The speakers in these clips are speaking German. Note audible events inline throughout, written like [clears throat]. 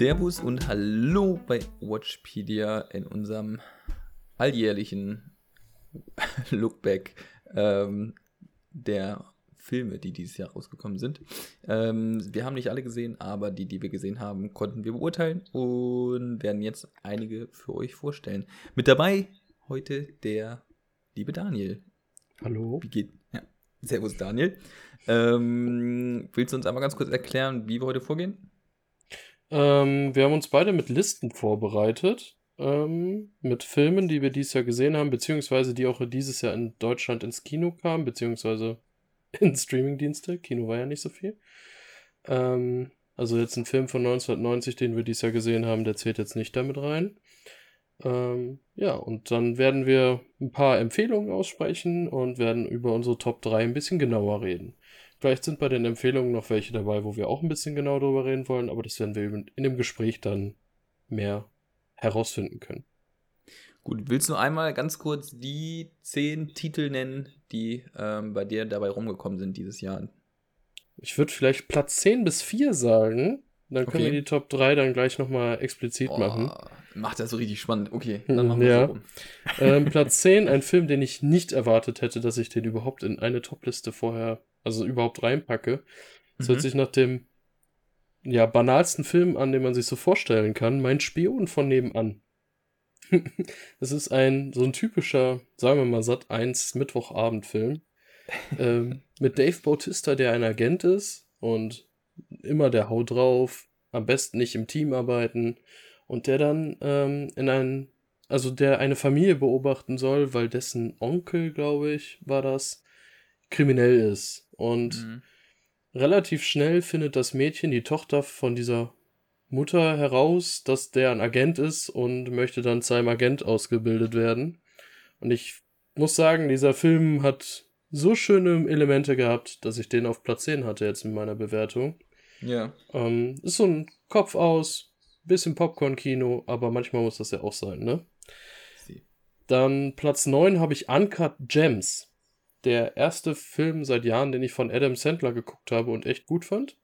Servus und Hallo bei Watchpedia in unserem alljährlichen [laughs] Lookback ähm, der Filme, die dieses Jahr rausgekommen sind. Ähm, wir haben nicht alle gesehen, aber die, die wir gesehen haben, konnten wir beurteilen und werden jetzt einige für euch vorstellen. Mit dabei heute der liebe Daniel. Hallo. Wie geht? Ja. Servus Daniel. Ähm, willst du uns einmal ganz kurz erklären, wie wir heute vorgehen? Ähm, wir haben uns beide mit Listen vorbereitet. Ähm, mit Filmen, die wir dieses Jahr gesehen haben, beziehungsweise die auch dieses Jahr in Deutschland ins Kino kamen, beziehungsweise [laughs] in Streamingdienste. Kino war ja nicht so viel. Ähm, also jetzt ein Film von 1990, den wir dieses Jahr gesehen haben, der zählt jetzt nicht damit rein. Ähm, ja, und dann werden wir ein paar Empfehlungen aussprechen und werden über unsere Top 3 ein bisschen genauer reden. Vielleicht sind bei den Empfehlungen noch welche dabei, wo wir auch ein bisschen genauer drüber reden wollen, aber das werden wir in dem Gespräch dann mehr herausfinden können. Gut, willst du einmal ganz kurz die zehn Titel nennen, die ähm, bei dir dabei rumgekommen sind dieses Jahr? Ich würde vielleicht Platz 10 bis 4 sagen. Dann können okay. wir die Top 3 dann gleich nochmal explizit oh, machen. Macht das so richtig spannend. Okay, dann machen wir ja. so rum. Ähm, Platz [laughs] 10, ein Film, den ich nicht erwartet hätte, dass ich den überhaupt in eine Topliste vorher, also überhaupt reinpacke. Das mhm. hört sich nach dem ja, banalsten Film an, den man sich so vorstellen kann. Mein Spion von nebenan. [laughs] das ist ein, so ein typischer, sagen wir mal, Sat 1 Mittwochabendfilm. ähm, mit Dave Bautista, der ein Agent ist und immer der Haut drauf, am besten nicht im Team arbeiten und der dann ähm, in ein, also der eine Familie beobachten soll, weil dessen Onkel, glaube ich, war das, kriminell ist und mhm. relativ schnell findet das Mädchen, die Tochter von dieser Mutter heraus, dass der ein Agent ist und möchte dann zu einem Agent ausgebildet werden. Und ich muss sagen, dieser Film hat so schöne Elemente gehabt, dass ich den auf Platz 10 hatte jetzt in meiner Bewertung. Ja. Ähm, ist so ein Kopf aus, bisschen Popcorn-Kino, aber manchmal muss das ja auch sein, ne? Dann Platz 9 habe ich Uncut Gems. Der erste Film seit Jahren, den ich von Adam Sandler geguckt habe und echt gut fand.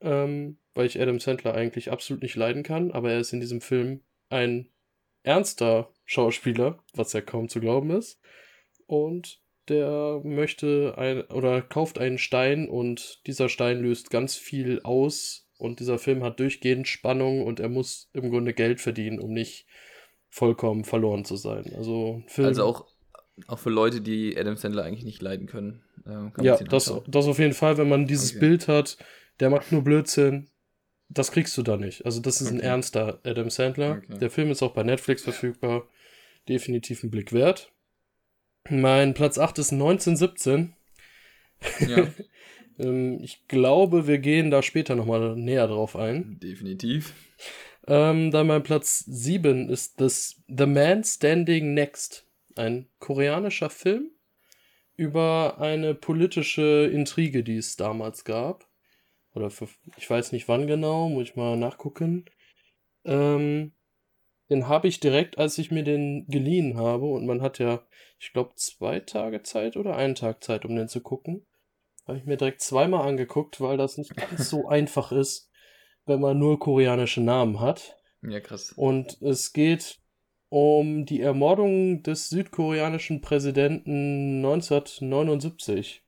Ähm, weil ich Adam Sandler eigentlich absolut nicht leiden kann, aber er ist in diesem Film ein ernster Schauspieler, was ja kaum zu glauben ist. Und der möchte ein oder kauft einen Stein und dieser Stein löst ganz viel aus und dieser Film hat durchgehend Spannung und er muss im Grunde Geld verdienen, um nicht vollkommen verloren zu sein. Also, Film, also auch, auch für Leute, die Adam Sandler eigentlich nicht leiden können. Äh, ja, das, das auf jeden Fall, wenn man dieses okay. Bild hat, der macht nur Blödsinn, das kriegst du da nicht. Also das ist okay. ein ernster Adam Sandler. Okay. Der Film ist auch bei Netflix verfügbar. Definitiv ein Blick wert. Mein Platz 8 ist 1917. Ja. [laughs] ähm, ich glaube, wir gehen da später nochmal näher drauf ein. Definitiv. Ähm, dann mein Platz 7 ist das The Man Standing Next. Ein koreanischer Film über eine politische Intrige, die es damals gab. Oder für, ich weiß nicht wann genau, muss ich mal nachgucken. Ähm, den habe ich direkt, als ich mir den geliehen habe. Und man hat ja, ich glaube, zwei Tage Zeit oder einen Tag Zeit, um den zu gucken. Habe ich mir direkt zweimal angeguckt, weil das nicht ganz so [laughs] einfach ist, wenn man nur koreanische Namen hat. Ja, krass. Und es geht um die Ermordung des südkoreanischen Präsidenten 1979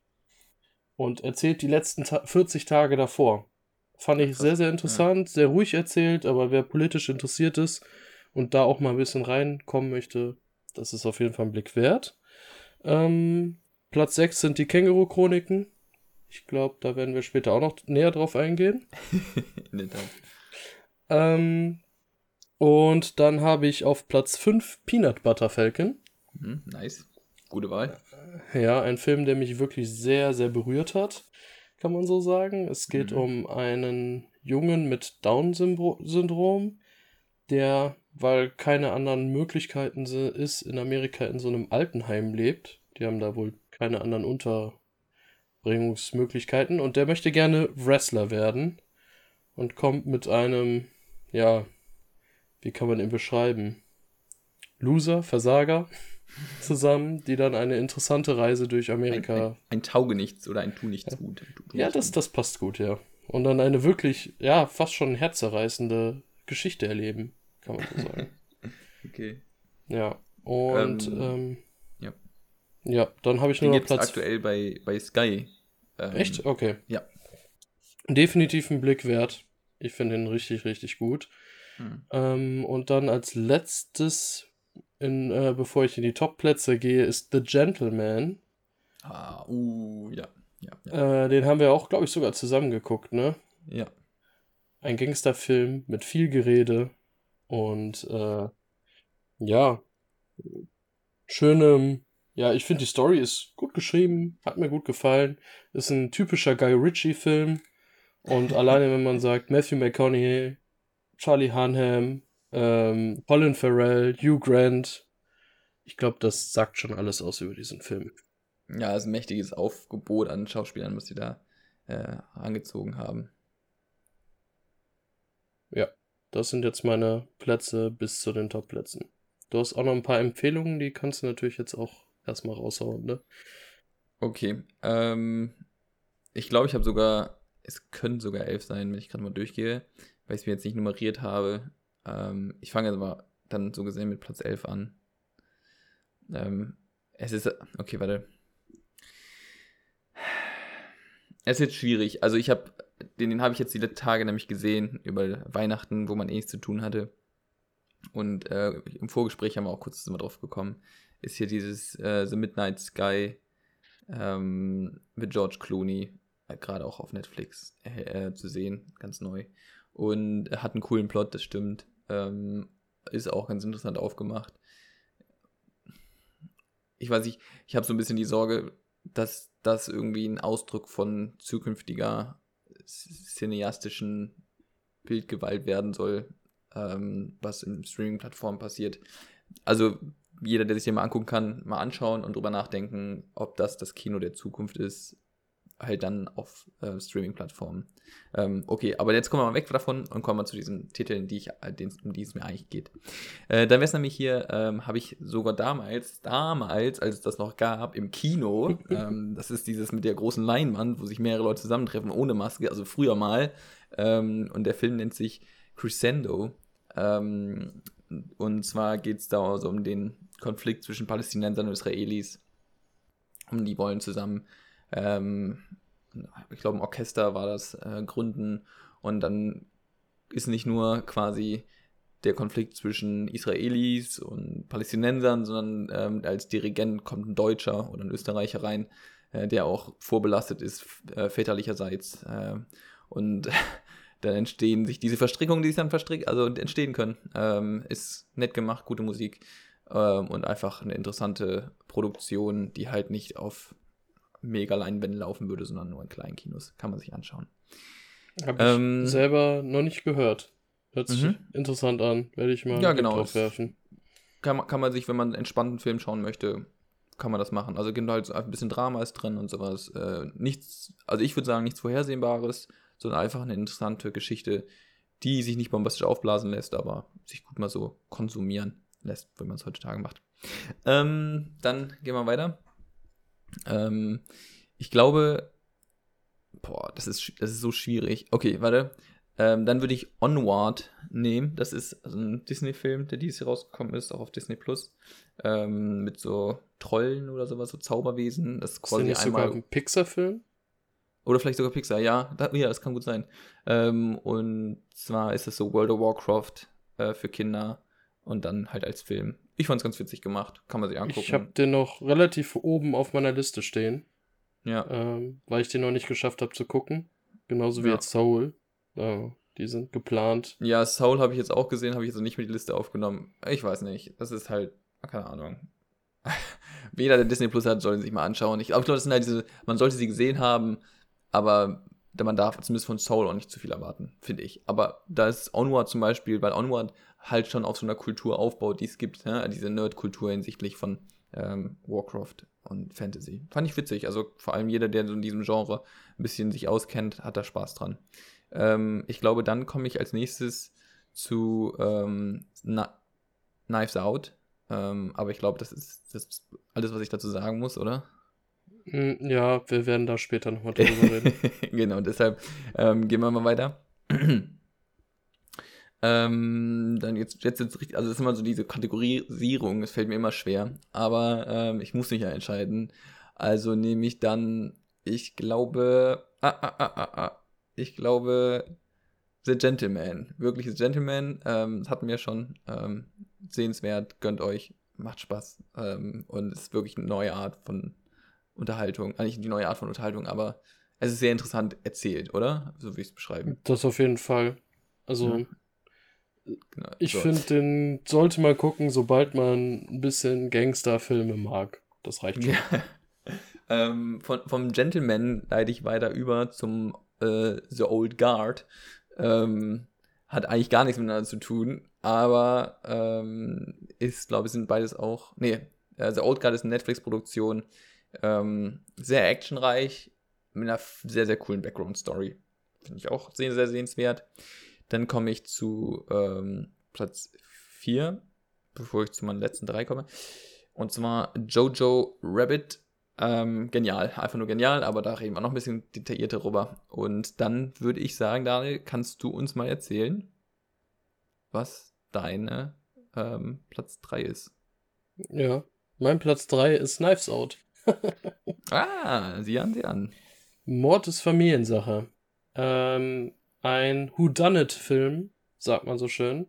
und erzählt die letzten Ta 40 Tage davor. Fand ich sehr, sehr interessant, sehr ruhig erzählt, aber wer politisch interessiert ist, und da auch mal ein bisschen reinkommen möchte, das ist auf jeden Fall ein Blick wert. Ähm, Platz 6 sind die Känguru-Chroniken. Ich glaube, da werden wir später auch noch näher drauf eingehen. [laughs] ähm, und dann habe ich auf Platz 5 Peanut Butter Falcon. Mhm, nice. Gute Wahl. Ja, ein Film, der mich wirklich sehr, sehr berührt hat, kann man so sagen. Es geht mhm. um einen Jungen mit Down-Syndrom, der weil keine anderen Möglichkeiten ist, in Amerika in so einem Altenheim lebt. Die haben da wohl keine anderen Unterbringungsmöglichkeiten und der möchte gerne Wrestler werden und kommt mit einem, ja, wie kann man ihn beschreiben? Loser, Versager [laughs] zusammen, die dann eine interessante Reise durch Amerika. Ein, ein, ein Taugenichts oder ein Tu-Nichts ja. gut. Tu ja, das, das passt gut, ja. Und dann eine wirklich, ja, fast schon herzerreißende Geschichte erleben, kann man so [laughs] sagen. okay. Ja, und Ähm, ähm, ja. ja, dann habe ich Den nur noch Platz. aktuell bei, bei Sky. Ähm, Echt? Okay. ja. Definitiv ein Blick wert. Ich finde ihn richtig, richtig gut. Hm. Ähm, und dann als letztes, in, äh, bevor ich in die Top-Plätze gehe, ist The Gentleman. Ah, uh, ja. Ja, ja. Äh, den haben wir auch, glaube ich, sogar zusammen geguckt, ne? ja. Ein Gangsterfilm mit viel Gerede und äh, ja, schönem, ja, ich finde die Story ist gut geschrieben, hat mir gut gefallen. Ist ein typischer Guy Ritchie-Film und [laughs] alleine, wenn man sagt, Matthew McConaughey, Charlie Hunnam, ähm, Colin Farrell, Hugh Grant, ich glaube, das sagt schon alles aus über diesen Film. Ja, es ist ein mächtiges Aufgebot an Schauspielern, was sie da äh, angezogen haben. Das sind jetzt meine Plätze bis zu den Top-Plätzen. Du hast auch noch ein paar Empfehlungen, die kannst du natürlich jetzt auch erstmal raushauen, ne? Okay. Ähm, ich glaube, ich habe sogar, es können sogar elf sein, wenn ich gerade mal durchgehe, weil ich es mir jetzt nicht nummeriert habe. Ähm, ich fange jetzt mal dann so gesehen mit Platz 11 an. Ähm, es ist, okay, warte. Es ist jetzt schwierig. Also ich habe, den, den habe ich jetzt die Tage nämlich gesehen, über Weihnachten, wo man eh nichts zu tun hatte. Und äh, im Vorgespräch haben wir auch kurz mal drauf gekommen. Ist hier dieses äh, The Midnight Sky ähm, mit George Clooney, äh, gerade auch auf Netflix äh, zu sehen, ganz neu. Und hat einen coolen Plot, das stimmt. Ähm, ist auch ganz interessant aufgemacht. Ich weiß nicht, ich habe so ein bisschen die Sorge, dass das irgendwie ein Ausdruck von zukünftiger cineastischen Bildgewalt werden soll, ähm, was in Streaming-Plattformen passiert. Also jeder, der sich den mal angucken kann, mal anschauen und drüber nachdenken, ob das das Kino der Zukunft ist, halt dann auf äh, Streaming-Plattformen. Ähm, okay, aber jetzt kommen wir mal weg davon und kommen wir zu diesen Titeln, die ich, äh, den, um die es mir eigentlich geht. Äh, dann wäre es nämlich hier, ähm, habe ich sogar damals, damals, als es das noch gab, im Kino, [laughs] ähm, das ist dieses mit der großen Leinwand, wo sich mehrere Leute zusammentreffen ohne Maske, also früher mal, ähm, und der Film nennt sich Crescendo. Ähm, und zwar geht es da also um den Konflikt zwischen Palästinensern und Israelis. Und die wollen zusammen, ähm, ich glaube, ein Orchester war das, äh, gründen. Und dann ist nicht nur quasi der Konflikt zwischen Israelis und Palästinensern, sondern ähm, als Dirigent kommt ein Deutscher oder ein Österreicher rein, äh, der auch vorbelastet ist, äh, väterlicherseits. Äh, und [laughs] dann entstehen sich diese Verstrickungen, die sich dann verstrick also entstehen können. Ähm, ist nett gemacht, gute Musik ähm, und einfach eine interessante Produktion, die halt nicht auf mega Leinwänden laufen würde, sondern nur in kleinen Kinos. Kann man sich anschauen. Habe ich Ähm, selber noch nicht gehört. Hört sich Mhm. interessant an. Werde ich mal Ja, genau, drauf werfen. Kann man, kann man sich, wenn man einen entspannten Film schauen möchte, kann man das machen. Also genau halt so ein bisschen Drama ist drin und sowas. Äh, nichts, also ich würde sagen, nichts Vorhersehbares, sondern einfach eine interessante Geschichte, die sich nicht bombastisch aufblasen lässt, aber sich gut mal so konsumieren lässt, wenn man es heutzutage macht. Ähm, dann gehen wir weiter. Ähm, ich glaube, boah, das ist, das ist so schwierig. Okay, warte. Ähm, dann würde ich Onward nehmen. Das ist also ein Disney-Film, der dieses Jahr rausgekommen ist, auch auf Disney Plus. Ähm, mit so Trollen oder sowas, so Zauberwesen. Das ist Ist quasi nicht sogar einmal. ein Pixar-Film? Oder vielleicht sogar Pixar, ja. Da, ja, das kann gut sein. Ähm, und zwar ist es so World of Warcraft äh, für Kinder und dann halt als Film. Ich fand es ganz witzig gemacht. Kann man sich angucken. Ich habe den noch relativ oben auf meiner Liste stehen, ja. ähm, weil ich den noch nicht geschafft habe zu gucken. Genauso wie Ja. jetzt Soul. Ja, die sind geplant. Ja, Soul habe ich jetzt auch gesehen, habe ich jetzt nicht mit die Liste aufgenommen. Ich weiß nicht. Das ist halt, keine Ahnung. [laughs] Jeder, der Disney Plus hat, soll sich mal anschauen. Ich glaube, das sind halt diese, man sollte sie gesehen haben, aber man darf zumindest von Soul auch nicht zu viel erwarten, finde ich. Aber da ist Onward zum Beispiel, weil Onward halt schon auf so einer Kultur aufbaut, die es gibt, ne? diese Nerd-Kultur hinsichtlich von ähm, Warcraft und Fantasy. Fand ich witzig. Also vor allem jeder, der so in diesem Genre ein bisschen sich auskennt, hat da Spaß dran. Ähm, ich glaube, dann komme ich als nächstes zu ähm, Kni- Knives Out. Ähm, aber ich glaube, das ist, das ist alles, was ich dazu sagen muss, oder? Hm, ja, wir werden da später nochmal drüber reden. [laughs] genau, deshalb ähm, gehen wir mal weiter. Ähm, dann jetzt, jetzt, jetzt richtig, also das ist immer so diese Kategorisierung, es fällt mir immer schwer, aber ähm, ich muss mich ja entscheiden. Also nehme ich dann, ich glaube, ah, ah, ah, ah, ah, ich glaube, The Gentleman, wirklich The Gentleman, ähm, das hatten wir schon, ähm, sehenswert, gönnt euch, macht Spaß ähm, und ist wirklich eine neue Art von Unterhaltung, eigentlich die neue Art von Unterhaltung, aber es ist sehr interessant erzählt, oder? So wie ich es beschreibe. Das auf jeden Fall. Also, ja. Genau, ich so. finde, den sollte man gucken, sobald man ein bisschen Gangsterfilme mag. Das reicht schon. [laughs] Ja. ähm, von, vom Gentleman leite ich weiter über zum äh, The Old Guard. Ähm, hat eigentlich gar nichts miteinander zu tun, aber ähm, ist, glaube ich, sind beides auch. Nee, äh, The Old Guard ist eine Netflix-Produktion. Ähm, sehr actionreich, mit einer sehr, sehr coolen Background-Story. Finde ich auch sehr, sehr sehenswert. Dann komme ich zu ähm, Platz 4, bevor ich zu meinen letzten drei komme. Und zwar Jojo Rabbit. Ähm, genial, einfach nur genial, aber da reden wir noch ein bisschen detaillierter drüber. Und dann würde ich sagen, Daniel, kannst du uns mal erzählen, was deine ähm, Platz 3 ist? Ja, mein Platz 3 ist Knives Out. [laughs] ah, sieh an, sieh an. Mord ist Familiensache. Ähm, ein Whodunit-Film, sagt man so schön,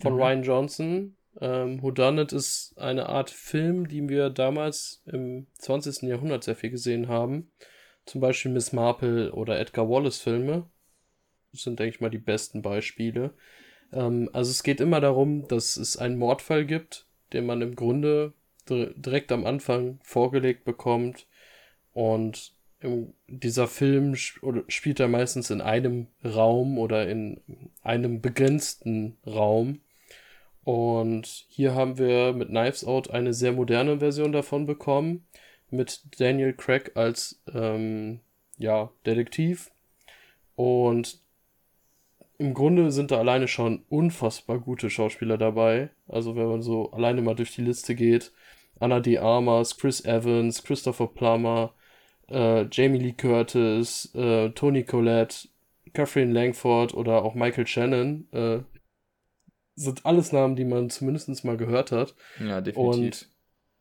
von mhm. Ryan Johnson. Ähm, Whodunit ist eine Art Film, die wir damals im 20. Jahrhundert sehr viel gesehen haben. Zum Beispiel Miss Marple oder Edgar Wallace-Filme. Das sind, denke ich mal, die besten Beispiele. Ähm, also es geht immer darum, dass es einen Mordfall gibt, den man im Grunde direkt am Anfang vorgelegt bekommt und dieser Film spielt er meistens in einem Raum oder in einem begrenzten Raum. Und hier haben wir mit Knives Out eine sehr moderne Version davon bekommen, mit Daniel Craig als ähm, ja, Detektiv. Und im Grunde sind da alleine schon unfassbar gute Schauspieler dabei. Also wenn man so alleine mal durch die Liste geht, Anna de Armas, Chris Evans, Christopher Plummer, äh, Jamie Lee Curtis, äh, Tony Collette, Catherine Langford oder auch Michael Shannon äh, sind alles Namen, die man zumindest mal gehört hat. Ja, definitiv. Und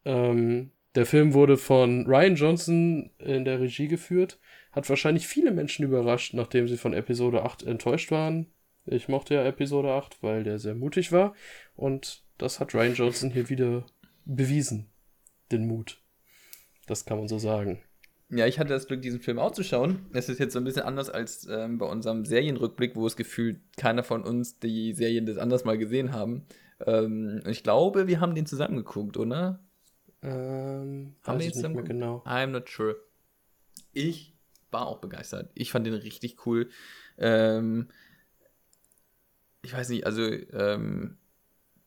ähm, der Film wurde von Ryan Johnson in der Regie geführt. Hat wahrscheinlich viele Menschen überrascht, nachdem sie von Episode 8 enttäuscht waren. Ich mochte ja Episode 8, weil der sehr mutig war. Und das hat Ryan Johnson hier wieder bewiesen. Den Mut. Das kann man so sagen. Ja, ich hatte das Glück, diesen Film auch zu schauen. Es ist jetzt so ein bisschen anders als ähm, bei unserem Serienrückblick, wo es gefühlt keiner von uns die Serien des anders mal gesehen haben. Ähm, ich glaube, wir haben den zusammen geguckt, oder? Ähm, haben wir jetzt nicht mehr genau. I'm not sure. Ich war auch begeistert. Ich fand den richtig cool. Ähm, ich weiß nicht, also ähm,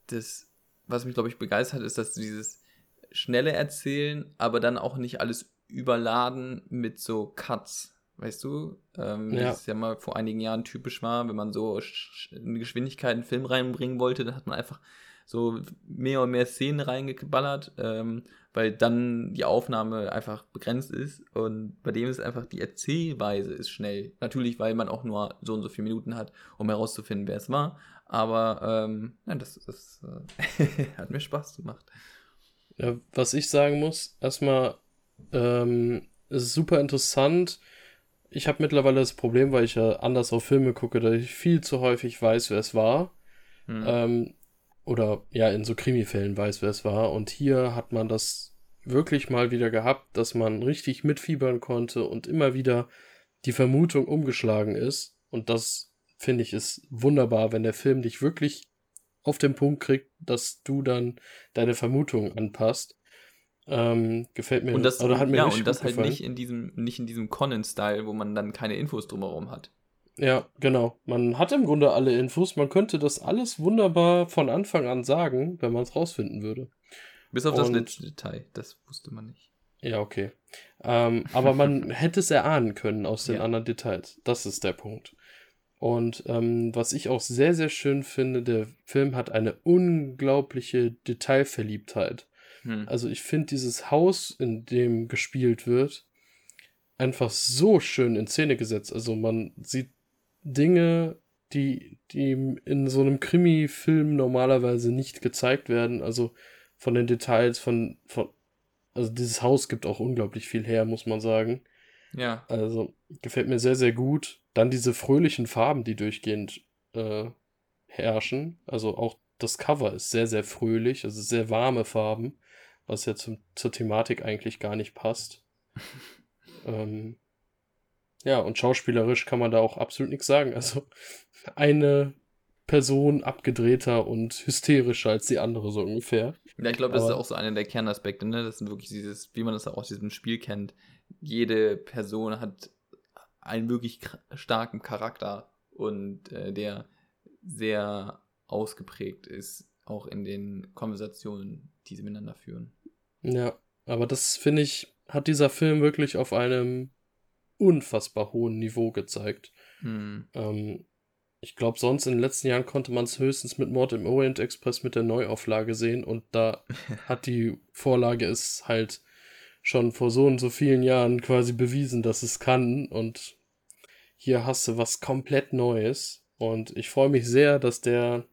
das, was mich, glaube ich, begeistert, ist, dass dieses schnelle Erzählen, aber dann auch nicht alles überladen mit so Cuts. Weißt du, ähm, ja. das ja mal vor einigen Jahren typisch war, wenn man so eine Geschwindigkeit in einen Film reinbringen wollte, dann hat man einfach so mehr und mehr Szenen reingeballert, ähm, weil dann die Aufnahme einfach begrenzt ist und bei dem ist einfach die Erzählweise ist schnell. Natürlich, weil man auch nur so und so viele Minuten hat, um herauszufinden, wer es war. Aber ähm, ja, das, das äh, [laughs] hat mir Spaß gemacht. Ja, was ich sagen muss, erstmal ähm, ist super interessant. Ich habe mittlerweile das Problem, weil ich ja anders auf Filme gucke, dass ich viel zu häufig weiß, wer es war. Hm. Ähm, oder ja, in so Krimi-Fällen weiß, wer es war. Und hier hat man das wirklich mal wieder gehabt, dass man richtig mitfiebern konnte und immer wieder die Vermutung umgeschlagen ist. Und das finde ich ist wunderbar, wenn der Film dich wirklich auf den Punkt kriegt, dass du dann deine Vermutung anpasst. Ähm, gefällt mir. Und das, oder hat mir ja, und das halt nicht in diesem, nicht in diesem Conan-Style, wo man dann keine Infos drumherum hat. Ja, genau. Man hat im Grunde alle Infos. Man könnte das alles wunderbar von Anfang an sagen, wenn man es rausfinden würde. Bis auf und, das letzte Detail. Das wusste man nicht. Ja, okay. Ähm, aber man [laughs] hätte es erahnen können aus den ja. anderen Details. Das ist der Punkt. Und ähm, was ich auch sehr, sehr schön finde, der Film hat eine unglaubliche Detailverliebtheit. Hm. Also ich finde dieses Haus, in dem gespielt wird, einfach so schön in Szene gesetzt. Also man sieht Dinge die, die in so einem Krimi-Film normalerweise nicht gezeigt werden. Also von den Details, von, von, also dieses Haus gibt auch unglaublich viel her, muss man sagen. Ja. Also gefällt mir sehr, sehr gut. Dann diese fröhlichen Farben, die durchgehend äh, herrschen. Also auch das Cover ist sehr, sehr fröhlich, also sehr warme Farben, was ja zum, zur Thematik eigentlich gar nicht passt. [laughs] ähm, ja, und schauspielerisch kann man da auch absolut nichts sagen. Also [laughs] eine Person abgedrehter und hysterischer als die andere, so ungefähr. Ja, ich glaube, das ist auch so einer der Kernaspekte, ne? Das sind wirklich dieses, wie man das auch aus diesem Spiel kennt. Jede Person hat einen wirklich starken Charakter und äh, der sehr ausgeprägt ist, auch in den Konversationen, die sie miteinander führen. Ja, aber das finde ich, hat dieser Film wirklich auf einem unfassbar hohen Niveau gezeigt. Hm. Ähm, ich glaube, sonst in den letzten Jahren konnte man es höchstens mit Mord im Orient Express mit der Neuauflage sehen und da [laughs] hat die Vorlage es halt schon vor so und so vielen Jahren quasi bewiesen, dass es kann und hier hast du was komplett Neues und ich freue mich sehr, dass der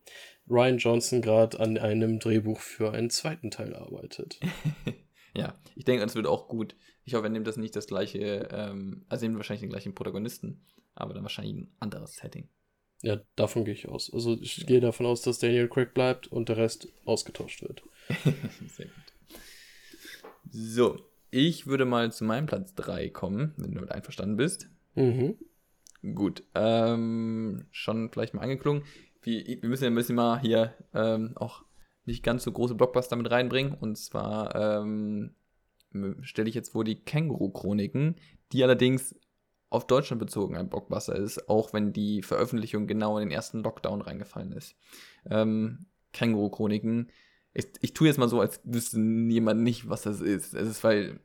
Ryan Johnson gerade an einem Drehbuch für einen zweiten Teil arbeitet. [laughs] ja, ich denke, es wird auch gut. Ich hoffe, er nimmt das nicht das gleiche, ähm, also nimmt wahrscheinlich den gleichen Protagonisten, aber dann wahrscheinlich ein anderes Setting. Ja, davon gehe ich aus. Also ich ja. gehe davon aus, dass Daniel Craig bleibt und der Rest ausgetauscht wird. [laughs] Sehr gut. So, ich würde mal zu meinem Platz 3 kommen, wenn du damit einverstanden bist. Mhm. Gut, ähm, schon vielleicht mal angeklungen. Wir, wir müssen ja ein bisschen mal hier ähm, auch nicht ganz so große Blockbuster mit reinbringen. Und zwar ähm, stelle ich jetzt vor die Känguru-Chroniken, die allerdings auf Deutschland bezogen ein Blockbuster ist, auch wenn die Veröffentlichung genau in den ersten Lockdown reingefallen ist. Ähm, Känguru-Chroniken. Ich, ich tue jetzt mal so, als wüsste niemand nicht, was das ist. Es ist, weil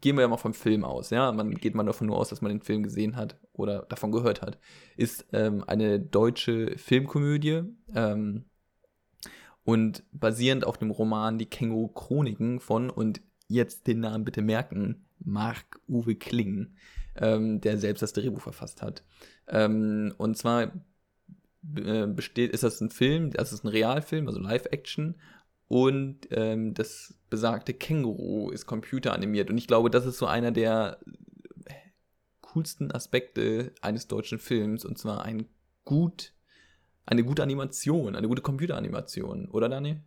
gehen wir ja mal vom Film aus, ja, man geht mal davon nur aus, dass man den Film gesehen hat oder davon gehört hat, ist ähm, eine deutsche Filmkomödie ähm, und basierend auf dem Roman Die Känguru-Chroniken von, und jetzt den Namen bitte merken, Marc-Uwe Kling, ähm, der selbst das Drehbuch verfasst hat. Ähm, und zwar äh, besteht, ist das ein Film, das ist ein Realfilm, also Live-Action und ähm, das besagte Känguru ist computeranimiert. Und ich glaube, das ist so einer der coolsten Aspekte eines deutschen Films. Und zwar ein gut, eine gute Animation, eine gute Computeranimation, oder Dani?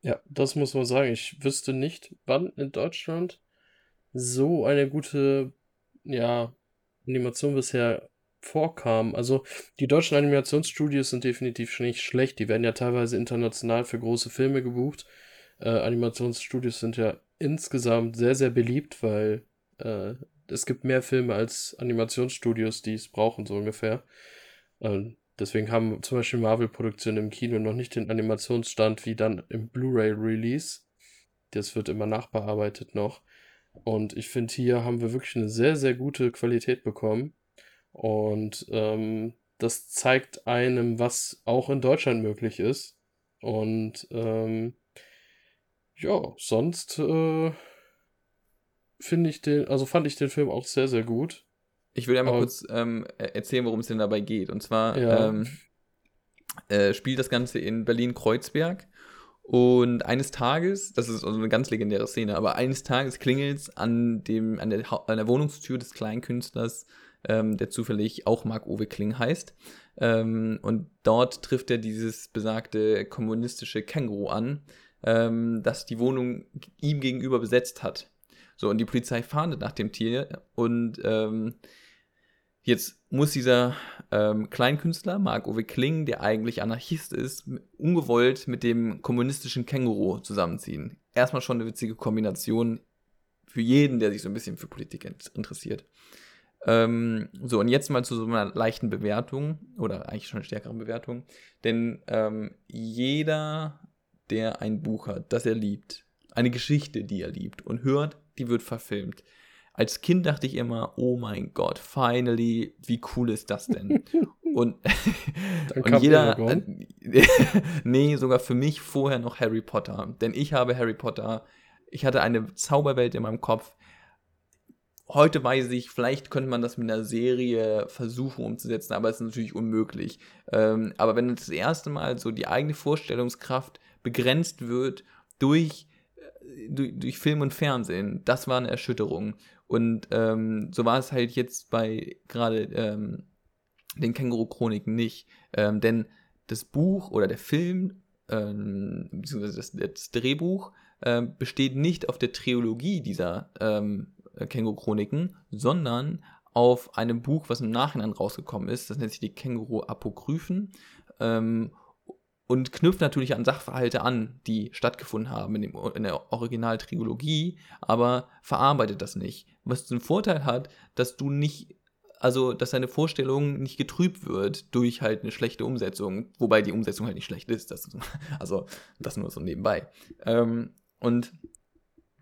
Ja, das muss man sagen. Ich wüsste nicht, wann in Deutschland so eine gute ja, Animation bisher vorkam. Also die deutschen Animationsstudios sind definitiv nicht schlecht. Die werden ja teilweise international für große Filme gebucht. Äh, Animationsstudios sind ja insgesamt sehr, sehr beliebt, weil äh, es gibt mehr Filme als Animationsstudios, die es brauchen, so ungefähr. Äh, deswegen haben zum Beispiel Marvel-Produktionen im Kino noch nicht den Animationsstand wie dann im Blu-ray-Release. Das wird immer nachbearbeitet noch. Und ich finde, hier haben wir wirklich eine sehr, sehr gute Qualität bekommen. Und ähm, das zeigt einem, was auch in Deutschland möglich ist. Und ähm, ja, sonst äh, finde ich den, also fand ich den Film auch sehr, sehr gut. Ich will ja mal kurz ähm, e-, erzählen, worum es denn dabei geht. Und zwar ja. ähm, äh, spielt das Ganze in Berlin-Kreuzberg. Und eines Tages, das ist also eine ganz legendäre Szene, aber eines Tages klingelt es an, an, der, an der Wohnungstür des Kleinkünstlers ähm, der zufällig auch Marc-Uwe Kling heißt. Ähm, und dort trifft er dieses besagte kommunistische Känguru an, ähm, das die Wohnung ihm gegenüber besetzt hat. So, und die Polizei fahndet nach dem Tier und ähm, Jetzt muss dieser ähm, Kleinkünstler, Marc-Uwe Kling, der eigentlich Anarchist ist, ungewollt mit dem kommunistischen Känguru zusammenziehen. Erstmal schon eine witzige Kombination für jeden, der sich so ein bisschen für Politik interessiert. Ähm, so, und jetzt mal zu so einer leichten Bewertung oder eigentlich schon stärkeren Bewertung. Denn ähm, jeder, der ein Buch hat, das er liebt, eine Geschichte, die er liebt und hört, die wird verfilmt. Als Kind dachte ich immer, oh mein Gott, finally, wie cool ist das denn? [laughs] und, und jeder, [laughs] nee, sogar für mich vorher noch Harry Potter. Denn ich habe Harry Potter, ich hatte eine Zauberwelt in meinem Kopf, heute weiß ich, vielleicht könnte man das mit einer Serie versuchen umzusetzen, aber es ist natürlich unmöglich. Ähm, aber wenn das erste Mal so die eigene Vorstellungskraft begrenzt wird durch, äh, durch, durch Film und Fernsehen, das war eine Erschütterung. Und ähm, so war es halt jetzt bei gerade ähm, den Känguru-Chroniken nicht. Ähm, denn das Buch oder der Film, ähm, beziehungsweise das, das Drehbuch, ähm, besteht nicht auf der Trilogie dieser ähm, Känguru-Chroniken, sondern auf einem Buch, was im Nachhinein rausgekommen ist. Das nennt sich die Känguru-Apokryphen. Ähm, und knüpft natürlich an Sachverhalte an, die stattgefunden haben in, dem, in der Originaltrilogie, aber verarbeitet das nicht. Was den Vorteil hat, dass du nicht also dass deine Vorstellung nicht getrübt wird durch halt eine schlechte Umsetzung, wobei die Umsetzung halt nicht schlecht ist. Das, [laughs] also das nur so nebenbei. Ähm, und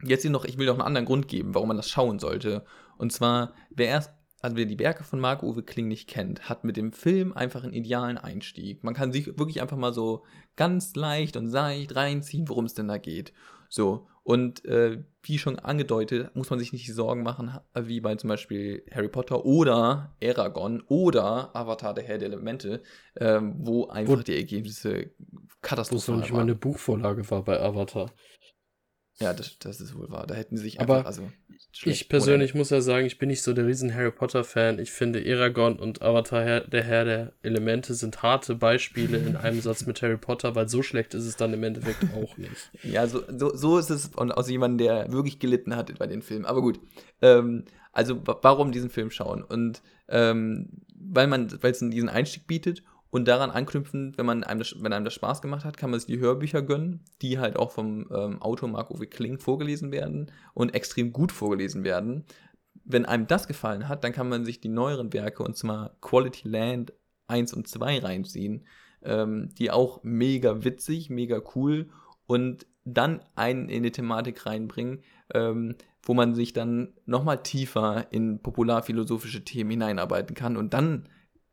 jetzt hier noch, ich will noch einen anderen Grund geben, warum man das schauen sollte. Und zwar, wer erst, also wer die Werke von Marc-Uwe Kling nicht kennt, hat mit dem Film einfach einen idealen Einstieg. Man kann sich wirklich einfach mal so ganz leicht und seicht reinziehen, worum es denn da geht. So, und äh, wie schon angedeutet, muss man sich nicht Sorgen machen, wie bei zum Beispiel Harry Potter oder Aragon oder Avatar, der Herr der Elemente, äh, wo einfach wo, die Ergebnisse katastrophal waren. Wo es noch nicht mal eine Buchvorlage war bei Avatar. Ja, das, das ist wohl wahr. Da hätten sie sich einfach, Aber also ich persönlich muss ja sagen, ich bin nicht so der riesen Harry Potter Fan. Ich finde Eragon und Avatar der Herr der Elemente sind harte Beispiele in einem [laughs] Satz mit Harry Potter, weil so schlecht ist es dann im Endeffekt auch nicht. [laughs] Ja, so, so, so ist es und aus jemandem, der wirklich gelitten hat bei den Filmen. Aber gut. Ähm, also warum diesen Film schauen? Und ähm, weil man, weil es diesen Einstieg bietet und daran anknüpfend, wenn man einem das, wenn einem das Spaß gemacht hat, kann man sich die Hörbücher gönnen, die halt auch vom ähm, Autor Marco W. Kling vorgelesen werden und extrem gut vorgelesen werden. Wenn einem das gefallen hat, dann kann man sich die neueren Werke, und zwar Quality Land 1 und 2 reinziehen, ähm, die auch mega witzig, mega cool und dann einen in die Thematik reinbringen, ähm, wo man sich dann nochmal tiefer in popularphilosophische Themen hineinarbeiten kann und dann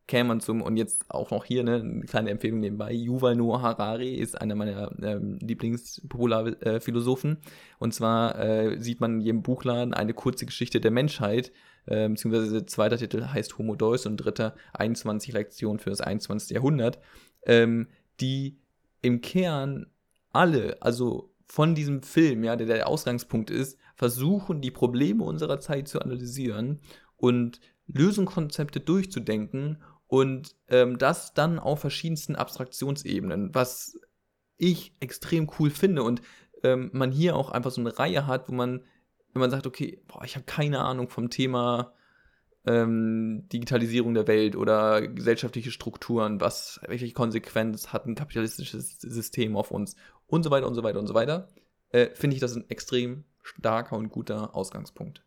käme man zum, und jetzt auch noch hier, ne, eine kleine Empfehlung nebenbei, Yuval Noah Harari ist einer meiner ähm, Lieblingspopularphilosophen. Und zwar äh, sieht man in jedem Buchladen eine kurze Geschichte der Menschheit, äh, beziehungsweise zweiter Titel heißt Homo Deus und dritter 21 Lektionen für das 21. Jahrhundert, ähm, die im Kern alle, also von diesem Film, ja, der der Ausgangspunkt ist, versuchen, die Probleme unserer Zeit zu analysieren und Lösungskonzepte durchzudenken und ähm, das dann auf verschiedensten Abstraktionsebenen, was ich extrem cool finde und ähm, man hier auch einfach so eine Reihe hat, wo man, wenn man sagt, okay, boah, ich habe keine Ahnung vom Thema ähm, Digitalisierung der Welt oder gesellschaftliche Strukturen, was, welche Konsequenz hat ein kapitalistisches System auf uns und so weiter und so weiter und so weiter, äh, finde ich das ein extrem starker und guter Ausgangspunkt.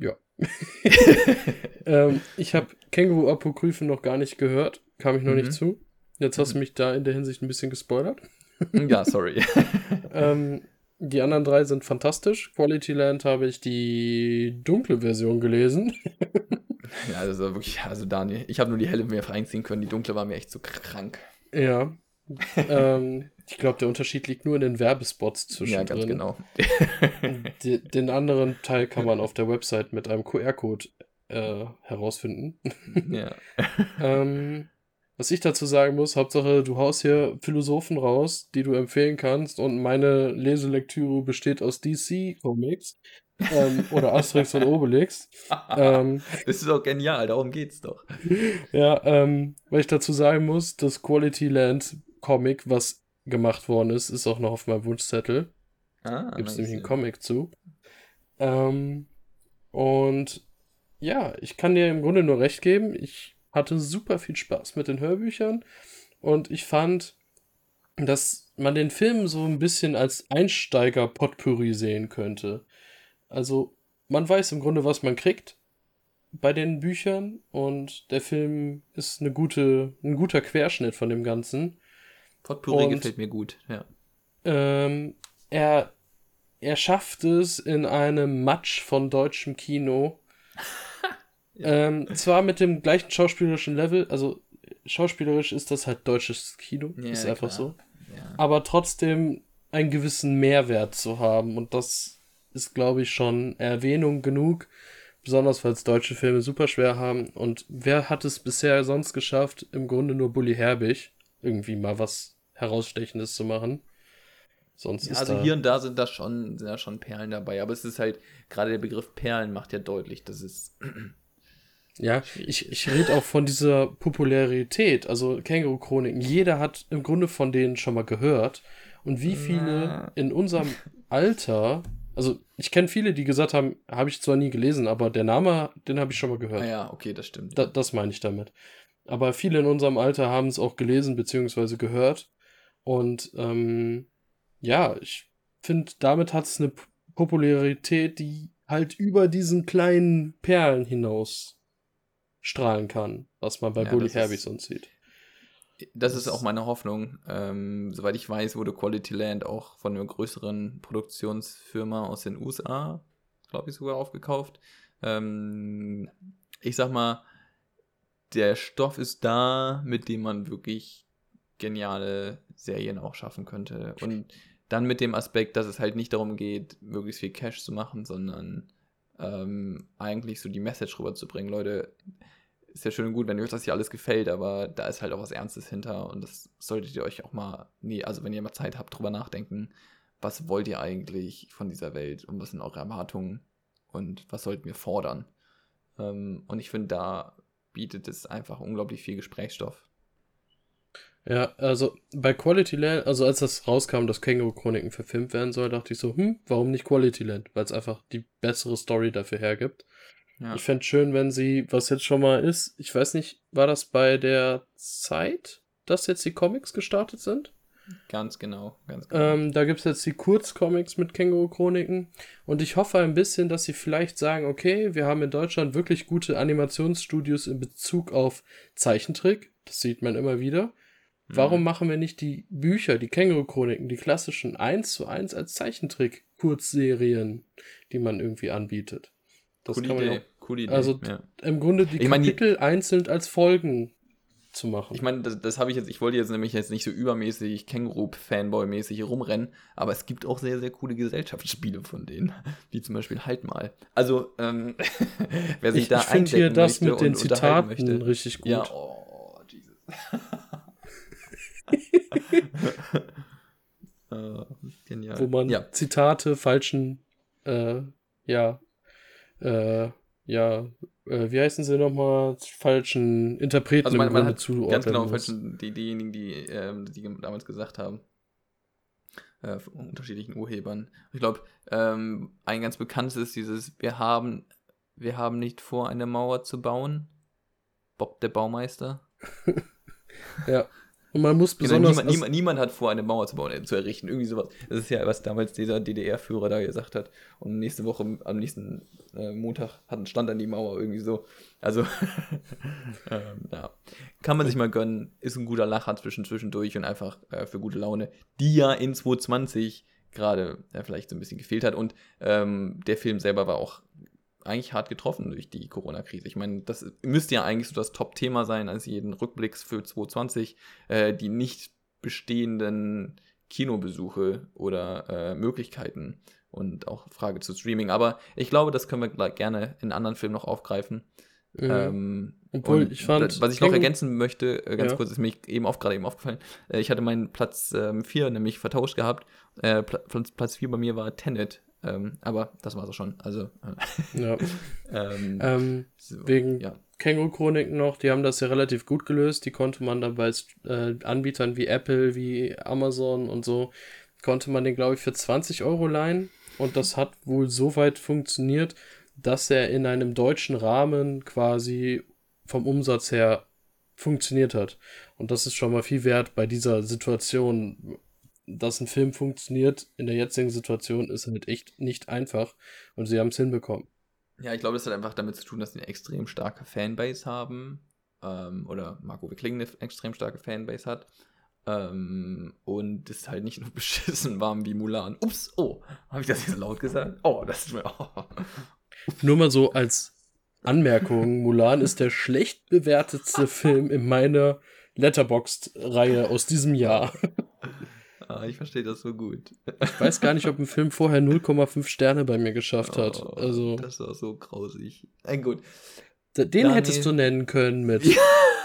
Ja. [laughs] ähm, ich habe Känguru-Apokryphen noch gar nicht gehört, kam ich noch mhm. nicht zu. Jetzt hast du mhm. mich da in der Hinsicht ein bisschen gespoilert. ja, sorry. [laughs] ähm, die anderen drei sind fantastisch. Quality Land habe ich die dunkle Version gelesen. ja, also wirklich, also Daniel, ich habe nur die helle mir reinziehen können. Die dunkle war mir echt zu so krank. Ja. ähm, ich glaube, der Unterschied liegt nur in den Werbespots zwischen. Ja, ganz genau. [laughs] den anderen Teil kann man auf der Website mit einem QR-Code äh, herausfinden. [laughs] ja. [laughs] ähm, was ich dazu sagen muss, Hauptsache, du haust hier Philosophen raus, die du empfehlen kannst, und meine Leselektüre besteht aus DC-Comics ähm, oder Asterix und Obelix. ähm, das ist auch genial, darum geht's doch. Ja, ähm, weil ich dazu sagen muss, das Quality Land Comic, was gemacht worden ist, ist auch noch auf meinem Wunschzettel. Ah, Gibt es nämlich einen Comic zu. Ähm, und ja, ich kann dir im Grunde nur recht geben. Ich hatte super viel Spaß mit den Hörbüchern und ich fand, dass man den Film so ein bisschen als Einsteiger-Potpourri sehen könnte. Also, man weiß im Grunde, was man kriegt bei den Büchern und der Film ist eine gute, ein guter Querschnitt von dem Ganzen. Potpourri und, gefällt mir gut, ja. Ähm, er, er schafft es in einem Matsch von deutschem Kino. [laughs] ja. ähm, zwar mit dem gleichen schauspielerischen Level, also schauspielerisch ist das halt deutsches Kino, ja, ist einfach klar. so. Ja. Aber trotzdem einen gewissen Mehrwert zu haben und das ist, glaube ich, schon Erwähnung genug. Besonders weil es deutsche Filme super schwer haben. Und wer hat es bisher sonst geschafft, im Grunde nur Bully Herbig irgendwie mal was Herausstechendes zu machen? Sonst ja, ist also hier und da sind da schon, sind da schon Perlen dabei, aber es ist halt, gerade der Begriff Perlen macht ja deutlich, dass es. [clears throat] ja, ich, ich rede auch von [laughs] dieser Popularität, also Känguru-Chroniken. Jeder hat im Grunde von denen schon mal gehört. Und wie viele in unserem Alter, also ich kenne viele, die gesagt haben, habe ich zwar nie gelesen, aber der Name, den habe ich schon mal gehört. Ah ja, okay, das stimmt. Da, das meine ich damit. Aber viele in unserem Alter haben es auch gelesen bzw. gehört. Und ähm, ja, ich finde, damit hat es eine Popularität, die halt über diesen kleinen Perlen hinaus strahlen kann, was man bei ja, Bully Herbie sonst sieht. Das, das ist auch meine Hoffnung. Ähm, soweit ich weiß, wurde Quality Land auch von einer größeren Produktionsfirma aus den USA, glaube ich, sogar aufgekauft. Ähm, ich sag mal, der Stoff ist da, mit dem man wirklich geniale Serien auch schaffen könnte. Und dann mit dem Aspekt, dass es halt nicht darum geht, möglichst viel Cash zu machen, sondern ähm, eigentlich so die Message rüberzubringen. Leute, ist ja schön und gut, wenn euch das hier alles gefällt, aber da ist halt auch was Ernstes hinter und das solltet ihr euch auch mal, nee, also wenn ihr mal Zeit habt, drüber nachdenken, was wollt ihr eigentlich von dieser Welt und was sind eure Erwartungen und was sollten wir fordern? Ähm, und ich finde, da bietet es einfach unglaublich viel Gesprächsstoff. Ja, also bei Quality Land, also als das rauskam, dass Känguru-Chroniken verfilmt werden soll, dachte ich so, hm, warum nicht Quality Land? Weil es einfach die bessere Story dafür hergibt. Ja. Ich fände schön, wenn sie, was jetzt schon mal ist, ich weiß nicht, war das bei der Zeit, dass jetzt die Comics gestartet sind? Ganz genau, ganz genau. Ähm, da gibt es jetzt die Kurzcomics mit Känguru-Chroniken und ich hoffe ein bisschen, dass sie vielleicht sagen, okay, wir haben in Deutschland wirklich gute Animationsstudios in Bezug auf Zeichentrick, das sieht man immer wieder. Warum mhm. machen wir nicht die Bücher, die Känguru-Chroniken, die klassischen eins zu eins als Zeichentrick-Kurzserien, die man irgendwie anbietet? Das Coole kann man Idee. Auch, Coole Idee. Also ja. im Grunde die ich Kapitel mein, einzeln als Folgen zu machen. Ich meine, das, das habe ich jetzt, ich wollte jetzt nämlich jetzt nicht so übermäßig Känguru-Fanboy-mäßig rumrennen, aber es gibt auch sehr, sehr coole Gesellschaftsspiele von denen, wie zum Beispiel Halt mal. Also, ähm, [laughs] wer sich ich, da ich eindecken hier das mit den Zitaten richtig gut. Ja, oh, Jesus. uh, [laughs] [laughs] genial. Wo man ja. Zitate falschen, äh, ja, äh, ja, äh, wie heißen sie nochmal, falschen Interpreten also man, man hat Ganz genau, falschen, die, diejenigen, die, ähm, die damals gesagt haben. Äh, von unterschiedlichen Urhebern. Ich glaube, ähm, ein ganz bekanntes ist dieses, wir haben, wir haben nicht vor, eine Mauer zu bauen. Bob der Baumeister. [laughs] ja. Und man muss genau, besonders. Niemand, niemand, niemand, hat vor, eine Mauer zu bauen, äh, zu errichten. Irgendwie sowas. Das ist ja, was damals dieser DDR-Führer da gesagt hat. Und nächste Woche, am nächsten äh, Montag, hat, stand dann die Mauer irgendwie so. Also, [laughs] ähm, ja. Kann man sich mal gönnen. Ist ein guter Lacher zwischen zwischendurch und einfach äh, für gute Laune. Die ja in 2020 gerade ja, vielleicht so ein bisschen gefehlt hat. Und ähm, der Film selber war auch eigentlich hart getroffen durch die Corona-Krise. Ich meine, das müsste ja eigentlich so das Top-Thema sein, als jeden Rückblicks für 2020, äh, die nicht bestehenden Kinobesuche oder äh, Möglichkeiten und auch Frage zu Streaming. Aber ich glaube, das können wir gerne in anderen Filmen noch aufgreifen. Mhm. Ähm, Obwohl, ich fand. Was ich noch ergänzen möchte, äh, ganz ja. kurz, ist mir eben oft gerade eben aufgefallen. Äh, ich hatte meinen Platz 4 ähm, nämlich vertauscht gehabt. Äh, Platz 4 bei mir war Tenet ähm, aber das war es auch schon. Also. Äh, ja. [laughs] ähm, ähm, so, wegen ja. Känguru-Chroniken noch, die haben das ja relativ gut gelöst. Die konnte man dann bei äh, Anbietern wie Apple, wie Amazon und so, konnte man den, glaube ich, für 20 Euro leihen. Und das hat wohl so weit funktioniert, dass er in einem deutschen Rahmen quasi vom Umsatz her funktioniert hat. Und das ist schon mal viel wert bei dieser Situation, dass ein Film funktioniert in der jetzigen Situation, ist halt echt nicht einfach. Und sie haben es hinbekommen. Ja, ich glaube, das hat einfach damit zu tun, dass sie eine extrem starke Fanbase haben. Ähm, oder Marco Wickling eine extrem starke Fanbase hat. Ähm, und es halt nicht nur [laughs] beschissen warm wie Mulan. Ups, oh, habe ich das jetzt laut gesagt? Oh, das ist mir. Oh. Nur mal so als Anmerkung: Mulan ist der schlecht bewertetste Film in meiner Letterboxd-Reihe aus diesem Jahr. [laughs] Ah, ich verstehe das so gut. Ich weiß gar nicht, ob ein Film vorher 0,5 Sterne bei mir geschafft hat. Oh, Also, Das ist auch so grausig. Äh, gut. den Daniel- hättest du nennen können mit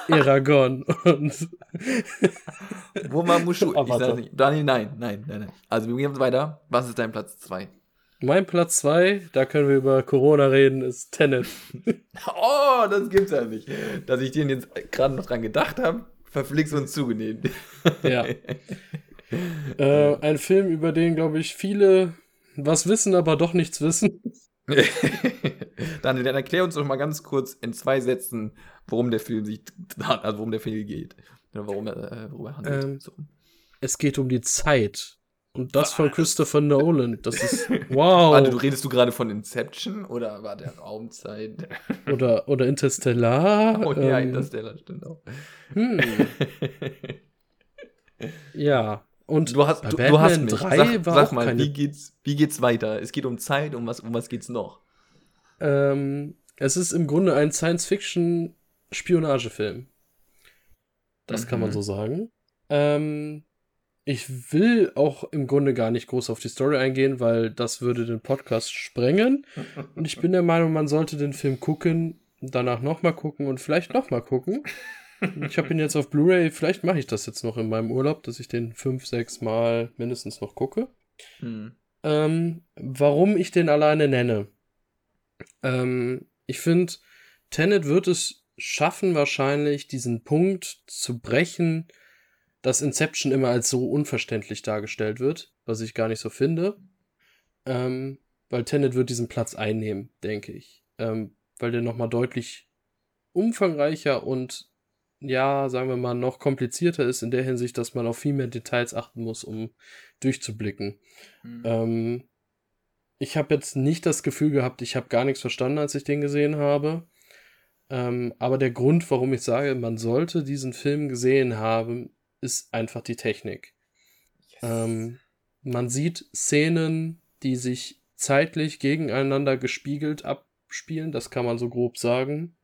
Eragon und [laughs] Wurmamushu, ich Avatar. sag nicht. Daniel, nein, nein, nein, nein. Also wir gehen weiter. Was ist dein Platz 2? mein Platz 2, da können wir über Corona reden, ist Tenet. [laughs] Oh, das gibt's ja nicht. Dass ich den jetzt gerade noch dran gedacht habe, verflixt und zugenehm. Ja. [laughs] Äh, ein Film, über den, glaube ich, viele was wissen, aber doch nichts wissen. [laughs] Daniel, dann erklär uns doch mal ganz kurz in zwei Sätzen, worum der Film sich, also worum der Film geht. Warum er, äh, worum er handelt. Ähm, so. Es geht um die Zeit. Und das von Christopher Nolan. Das ist [laughs] wow. Warte, du redest du gerade von Inception oder war der Raumzeit? [laughs] Oder, oder Interstellar. Oh ja, ähm, Interstellar stimmt auch. hm, ja. Und Du hast, du, du hast. 3 sag, war sag mal, keine wie geht's, wie geht's weiter? Es geht um Zeit, um was, um was geht's noch? Ähm, es ist im Grunde ein Science-Fiction-Spionagefilm. Das kann man Mhm. so sagen. Ähm, ich will auch im Grunde gar nicht groß auf die Story eingehen, weil das würde den Podcast sprengen. Und ich bin der Meinung, man sollte den Film gucken, danach nochmal gucken und vielleicht nochmal gucken. Ich habe ihn jetzt auf Blu-ray, vielleicht mache ich das jetzt noch in meinem Urlaub, dass ich den fünf, sechs Mal mindestens noch gucke. Hm. Ähm, warum ich den alleine nenne. Ähm, ich finde, Tenet wird es schaffen, wahrscheinlich diesen Punkt zu brechen, dass Inception immer als so unverständlich dargestellt wird, was ich gar nicht so finde. Ähm, weil Tenet wird diesen Platz einnehmen, denke ich. Ähm, weil der nochmal deutlich umfangreicher und ja, sagen wir mal, noch komplizierter ist in der Hinsicht, dass man auf viel mehr Details achten muss, um durchzublicken. Hm. Ähm, ich habe jetzt nicht das Gefühl gehabt, ich habe gar nichts verstanden, als ich den gesehen habe. Ähm, aber der Grund, warum ich sage, man sollte diesen Film gesehen haben, ist einfach die Technik. Yes. Ähm, man sieht Szenen, die sich zeitlich gegeneinander gespiegelt abspielen, das kann man so grob sagen.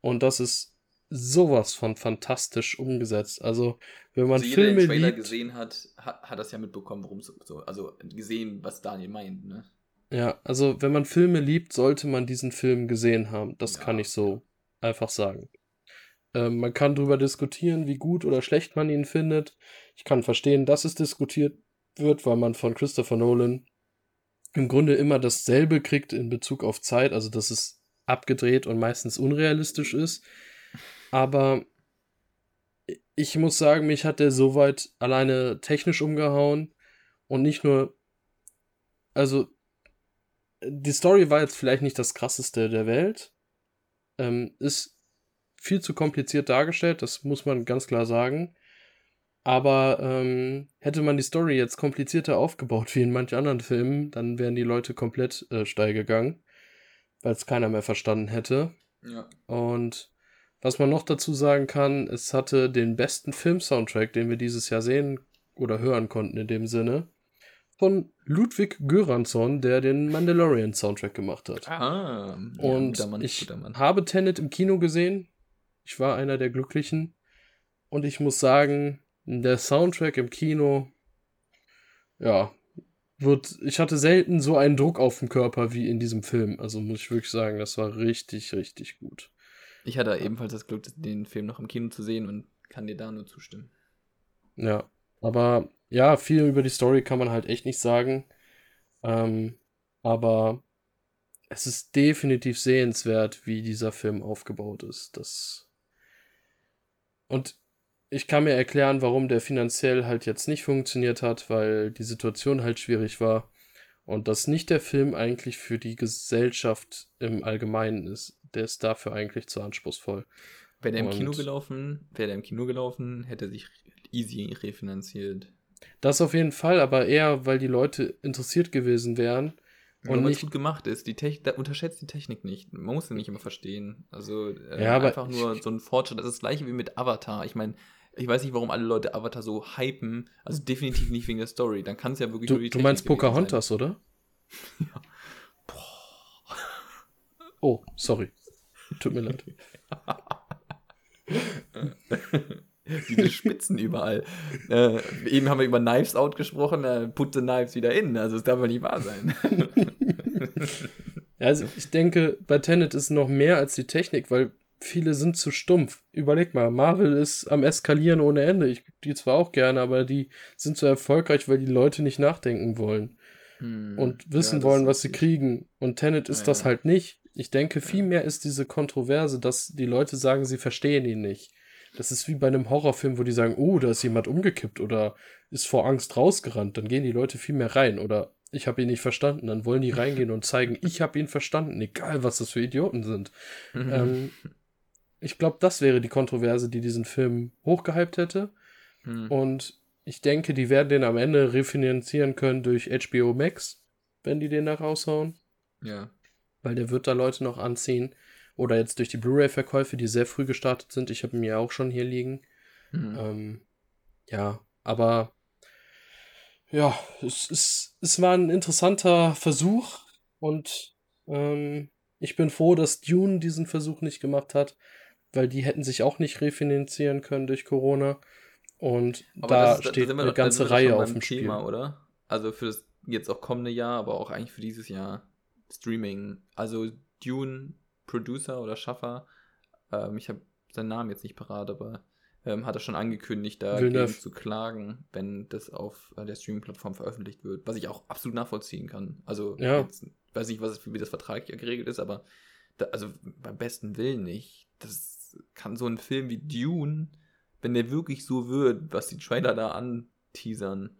Und das ist sowas von fantastisch umgesetzt. Also, wenn man also jeder, der Filme den Trailer liebt, gesehen hat, hat, hat das ja mitbekommen, worum es so, also gesehen, was Daniel meint, ne? Ja, also wenn man Filme liebt, sollte man diesen Film gesehen haben. Das Ja, kann ich so einfach sagen. Ähm, man kann darüber diskutieren, wie gut oder schlecht man ihn findet. Ich kann verstehen, dass es diskutiert wird, weil man von Christopher Nolan im Grunde immer dasselbe kriegt in Bezug auf Zeit, also dass es abgedreht und meistens unrealistisch ist. Aber ich muss sagen, mich hat der soweit alleine technisch umgehauen und nicht nur, also die Story war jetzt vielleicht nicht das krasseste der Welt, ähm, ist viel zu kompliziert dargestellt, das muss man ganz klar sagen. Aber ähm, hätte man die Story jetzt komplizierter aufgebaut wie in manchen anderen Filmen, dann wären die Leute komplett äh, steil gegangen, weil es keiner mehr verstanden hätte. Ja. Und was man noch dazu sagen kann, es hatte den besten Film-Soundtrack, den wir dieses Jahr sehen oder hören konnten in dem Sinne, von Ludwig Göransson, der den Mandalorian-Soundtrack gemacht hat. Ah, Und Mann, ich habe Tenet im Kino gesehen. Ich war einer der Glücklichen. Und ich muss sagen, der Soundtrack im Kino, ja, wird, ich hatte selten so einen Druck auf dem Körper wie in diesem Film. Also muss ich wirklich sagen, das war richtig, richtig gut. Ich hatte ebenfalls das Glück, den Film noch im Kino zu sehen und kann dir da nur zustimmen. Ja, aber ja, viel über die Story kann man halt echt nicht sagen. Ähm, aber es ist definitiv sehenswert, wie dieser Film aufgebaut ist. Das und ich kann mir erklären, warum der finanziell halt jetzt nicht funktioniert hat, weil die Situation halt schwierig war und das nicht der Film eigentlich für die Gesellschaft im Allgemeinen ist. Der ist dafür eigentlich zu anspruchsvoll. Wäre der im Und- Kino gelaufen, wäre der im Kino gelaufen, hätte er sich easy refinanziert. Das auf jeden Fall, aber eher, weil die Leute interessiert gewesen wären. Und wenn es gut gemacht ist, die Tech da unterschätzt die Technik nicht. Man muss sie nicht immer verstehen. Also äh, Ja, einfach nur so ein Fortschritt. Das ist das gleiche wie mit Avatar. Ich meine, ich weiß nicht, warum alle Leute Avatar so hypen. Also definitiv nicht wegen der Story. Dann kann es ja wirklich Du, nur die du Technik meinst Pocahontas, oder? [laughs] Oh, sorry. Tut mir leid. [laughs] Diese Spitzen überall. Äh, eben haben wir über Knives Out gesprochen, äh, put the knives wieder in. Also es darf ja nicht wahr sein. [laughs] also ich denke, bei Tenet ist noch mehr als die Technik, weil viele sind zu stumpf. Überleg mal, Marvel ist am Eskalieren ohne Ende. Ich die zwar auch gerne, aber die sind so erfolgreich, weil die Leute nicht nachdenken wollen. Hm, und wissen ja, wollen, was sie kriegen. Und Tenet ist ja, das halt nicht. Ich denke, vielmehr ist diese Kontroverse, dass die Leute sagen, sie verstehen ihn nicht. Das ist wie bei einem Horrorfilm, wo die sagen, oh, da ist jemand umgekippt oder ist vor Angst rausgerannt. Dann gehen die Leute viel mehr rein. Oder ich habe ihn nicht verstanden. Dann wollen die reingehen und zeigen, [laughs] ich habe ihn verstanden, egal was das für Idioten sind. ähm, ich glaube, das wäre die Kontroverse, die diesen Film hochgehypt hätte. Mhm. Und ich denke, die werden den am Ende refinanzieren können durch HBO Max, wenn die den da raushauen. Ja. Weil der wird da Leute noch anziehen. Oder jetzt durch die Blu-ray-Verkäufe, die sehr früh gestartet sind. Ich habe ihn ja auch schon hier liegen. Mhm. Ähm, ja, aber ja, es, es, es war ein interessanter Versuch und ähm, ich bin froh, dass Dune diesen Versuch nicht gemacht hat, weil die hätten sich auch nicht refinanzieren können durch Corona. Und aber da ist, steht eine ganze Reihe auf dem Thema, Spiel. oder? Also für das jetzt auch kommende Jahr, aber auch eigentlich für dieses Jahr Streaming. Also Dune Producer oder Schaffer, ähm, ich habe seinen Namen jetzt nicht parat, aber ähm, hat er schon angekündigt, dagegen zu klagen, wenn das auf äh, der Streaming-Plattform veröffentlicht wird, was ich auch absolut nachvollziehen kann. Also, ja. jetzt, weiß nicht, was, wie das vertraglich geregelt ist, aber da, also beim besten Willen nicht. Das kann so ein Film wie Dune, wenn der wirklich so wird, was die Trailer da anteasern,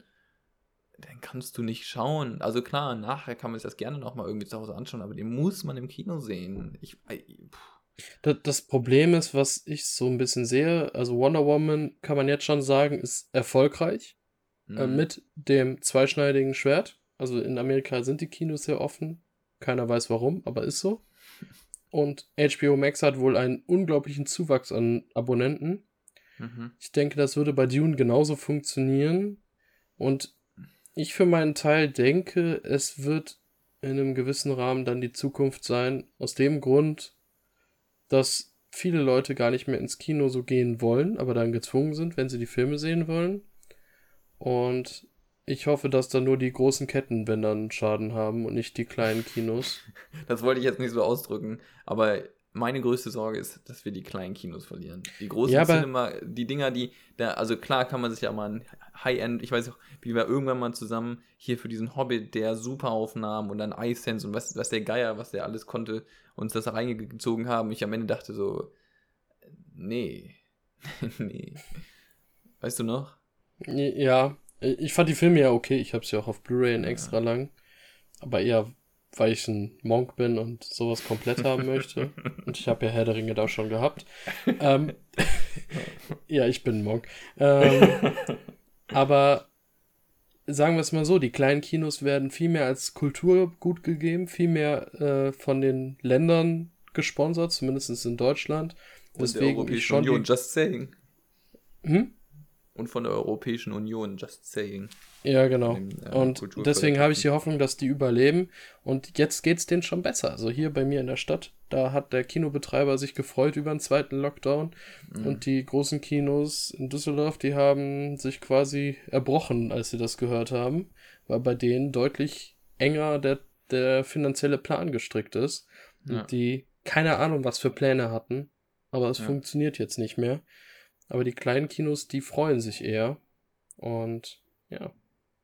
dann kannst du nicht schauen. Also klar, nachher kann man sich das gerne nochmal irgendwie zu Hause anschauen, aber den muss man im Kino sehen. Ich, das Problem ist, was ich so ein bisschen sehe, also Wonder Woman kann man jetzt schon sagen, ist erfolgreich äh, mhm. äh, mit dem zweischneidigen Schwert. Also in Amerika sind die Kinos sehr offen. Keiner weiß warum, aber ist so. Und HBO Max hat wohl einen unglaublichen Zuwachs an Abonnenten. Mhm. Ich denke, das würde bei Dune genauso funktionieren. Und ich für meinen Teil denke, es wird in einem gewissen Rahmen dann die Zukunft sein. Aus dem Grund, dass viele Leute gar nicht mehr ins Kino so gehen wollen, aber dann gezwungen sind, wenn sie die Filme sehen wollen. Und ich hoffe, dass dann nur die großen Ketten, wenn dann Schaden haben und nicht die kleinen Kinos. [laughs] Das wollte ich jetzt nicht so ausdrücken, aber meine größte Sorge ist, dass wir die kleinen Kinos verlieren. Die großen ja, Cinema, die Dinger, die, da, also klar kann man sich ja mal ein High-End, ich weiß auch, wie wir irgendwann mal zusammen hier für diesen Hobbit, der super Aufnahmen und dann iSense und was, was der Geier, was der alles konnte, uns das reingezogen haben. Ich am Ende dachte so, nee, [laughs] nee. Weißt du noch? Ja, ich fand die Filme ja okay. Ich habe sie auch auf Blu-ray in extra ja. lang. Aber eher weil ich ein Monk bin und sowas komplett haben möchte. [laughs] Und ich habe ja Herr der Ringe da schon gehabt. Ähm, [laughs] ja, ich bin ein Monk. Ähm, [laughs] aber sagen wir es mal so, die kleinen Kinos werden viel mehr als Kulturgut gegeben, viel mehr äh, von den Ländern gesponsert, zumindest in Deutschland. Deswegen und der Europäischen Union, just saying. Hm? Und von der Europäischen Union, just saying. Ja, genau. Dem, äh, und deswegen habe ich die Hoffnung, dass die überleben. Und jetzt geht es denen schon besser. Also hier bei mir in der Stadt, da hat der Kinobetreiber sich gefreut über einen zweiten Lockdown. Mhm. Und die großen Kinos in Düsseldorf, die haben sich quasi erbrochen, als sie das gehört haben, weil bei denen deutlich enger der, der finanzielle Plan gestrickt ist. Ja. Und die keine Ahnung, was für Pläne hatten. Aber es ja. funktioniert jetzt nicht mehr. Aber die kleinen Kinos, die freuen sich eher. Und ja,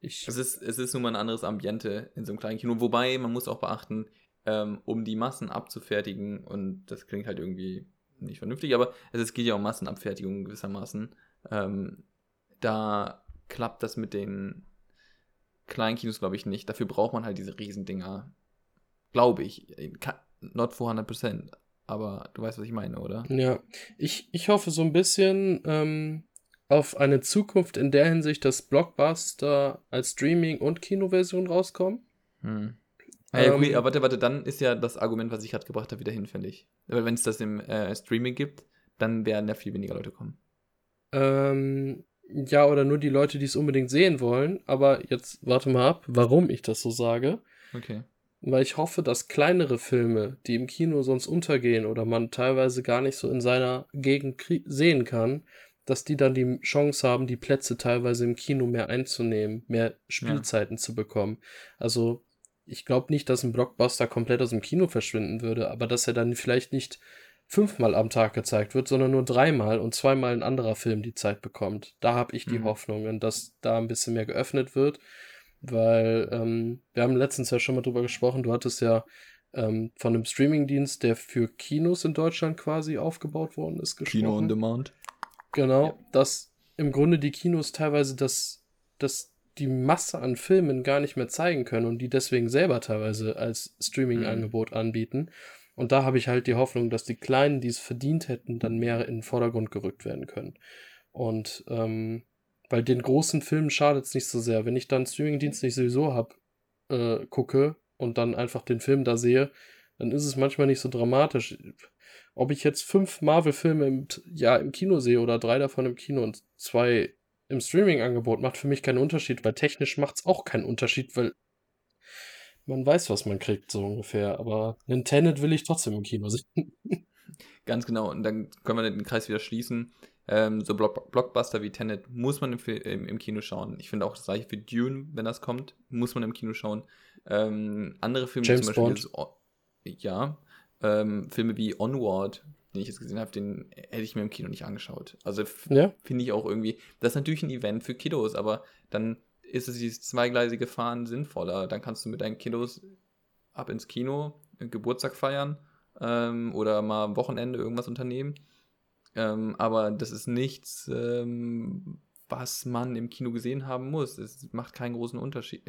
ich. Es ist, es ist nun mal ein anderes Ambiente in so einem kleinen Kino. Wobei, man muss auch beachten, ähm, um die Massen abzufertigen, und das klingt halt irgendwie nicht vernünftig, aber es, geht ja um Massenabfertigung gewissermaßen. Ähm, da klappt das mit den kleinen Kinos, glaube ich, nicht. Dafür braucht man halt diese Riesendinger. Glaube ich. Not 400%. Aber du weißt, was ich meine, oder? Ja. Ich, ich hoffe so ein bisschen, ähm, auf eine Zukunft in der Hinsicht, dass Blockbuster als Streaming- und Kinoversion rauskommen. Hm. Ah, ja, okay, ähm, aber warte, warte, dann ist ja das Argument, was ich gerade gebracht habe, wieder hinfällig. Weil wenn es das im äh, Streaming gibt, dann werden ja viel weniger Leute kommen. Ähm, ja, oder nur die Leute, die es unbedingt sehen wollen. Aber jetzt warte mal ab, warum ich das so sage. Okay. Weil ich hoffe, dass kleinere Filme, die im Kino sonst untergehen oder man teilweise gar nicht so in seiner Gegend sehen kann, dass die dann die Chance haben, die Plätze teilweise im Kino mehr einzunehmen, mehr Spielzeiten ja. zu bekommen. Also ich glaube nicht, dass ein Blockbuster komplett aus dem Kino verschwinden würde, aber dass er dann vielleicht nicht fünfmal am Tag gezeigt wird, sondern nur dreimal und zweimal ein anderer Film die Zeit bekommt. Da habe ich die mhm. Hoffnung, dass da ein bisschen mehr geöffnet wird, weil ähm, wir haben letztens ja schon mal drüber gesprochen, du hattest ja ähm, von einem Streamingdienst, der für Kinos in Deutschland quasi aufgebaut worden ist, gesprochen. Kino on Demand. Genau, ja. dass im Grunde die Kinos teilweise das, das die Masse an Filmen gar nicht mehr zeigen können und die deswegen selber teilweise als Streaming-Angebot mhm. anbieten. Und da habe ich halt die Hoffnung, dass die Kleinen, die es verdient hätten, dann mehr in den Vordergrund gerückt werden können. Und ähm, weil den großen Filmen schadet es nicht so sehr. Wenn ich dann Streaming-Dienst nicht sowieso habe, äh, gucke und dann einfach den Film da sehe, dann ist es manchmal nicht so dramatisch. Ob ich jetzt fünf Marvel-Filme im Jahr im Kino sehe oder drei davon im Kino und zwei im Streaming-Angebot macht für mich keinen Unterschied, weil technisch macht es auch keinen Unterschied, weil man weiß, was man kriegt, so ungefähr. Aber einen Tenet will ich trotzdem im Kino sehen. Ganz genau. Und dann können wir den Kreis wieder schließen. Ähm, so Block Blockbuster wie Tenet muss man im, im, im, Kino schauen. Ich finde auch das gleiche für Dune, wenn das kommt, muss man im Kino schauen. Ähm, andere Filme James zum Beispiel. Bond. Jetzt, ja. Ähm, Filme wie Onward den ich jetzt gesehen habe, den hätte ich mir im Kino nicht angeschaut. Also ja. finde ich auch irgendwie, das ist natürlich ein Event für Kiddos, aber dann ist es dieses zweigleisige Fahren sinnvoller. Dann kannst du mit deinen Kiddos ab ins Kino, Geburtstag feiern ähm, oder mal am Wochenende irgendwas unternehmen. Ähm, aber das ist nichts, ähm, was man im Kino gesehen haben muss. Es macht keinen großen Unterschied.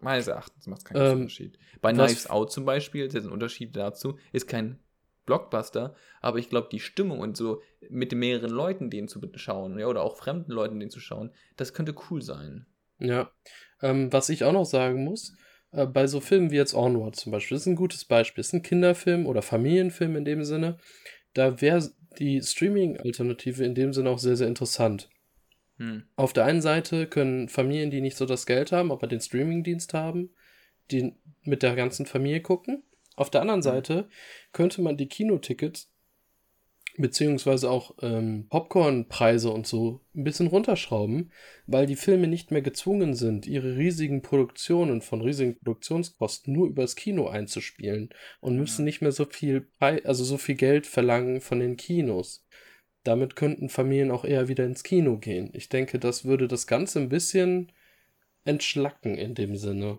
Meines Erachtens macht es keinen großen ähm, Unterschied. Bei Knives Out zum Beispiel, ist ein Unterschied dazu, ist kein Blockbuster, aber ich glaube, die Stimmung und so mit mehreren Leuten den zu schauen, ja, oder auch fremden Leuten den zu schauen, das könnte cool sein. Ja. Ähm, was ich auch noch sagen muss, äh, bei so Filmen wie jetzt Onward zum Beispiel, das ist ein gutes Beispiel, ist ein Kinderfilm oder Familienfilm in dem Sinne, da wäre die Streaming-Alternative in dem Sinne auch sehr, sehr interessant. Hm. Auf der einen Seite können Familien, die nicht so das Geld haben, aber den Streaming-Dienst haben, die mit der ganzen Familie gucken. Auf der anderen mhm. Seite könnte man die Kinotickets beziehungsweise auch ähm, Popcornpreise und so ein bisschen runterschrauben, weil die Filme nicht mehr gezwungen sind, ihre riesigen Produktionen von riesigen Produktionskosten nur übers Kino einzuspielen und müssen nicht mehr so viel, also so viel Geld verlangen von den Kinos. Damit könnten Familien auch eher wieder ins Kino gehen. Ich denke, das würde das Ganze ein bisschen entschlacken in dem Sinne.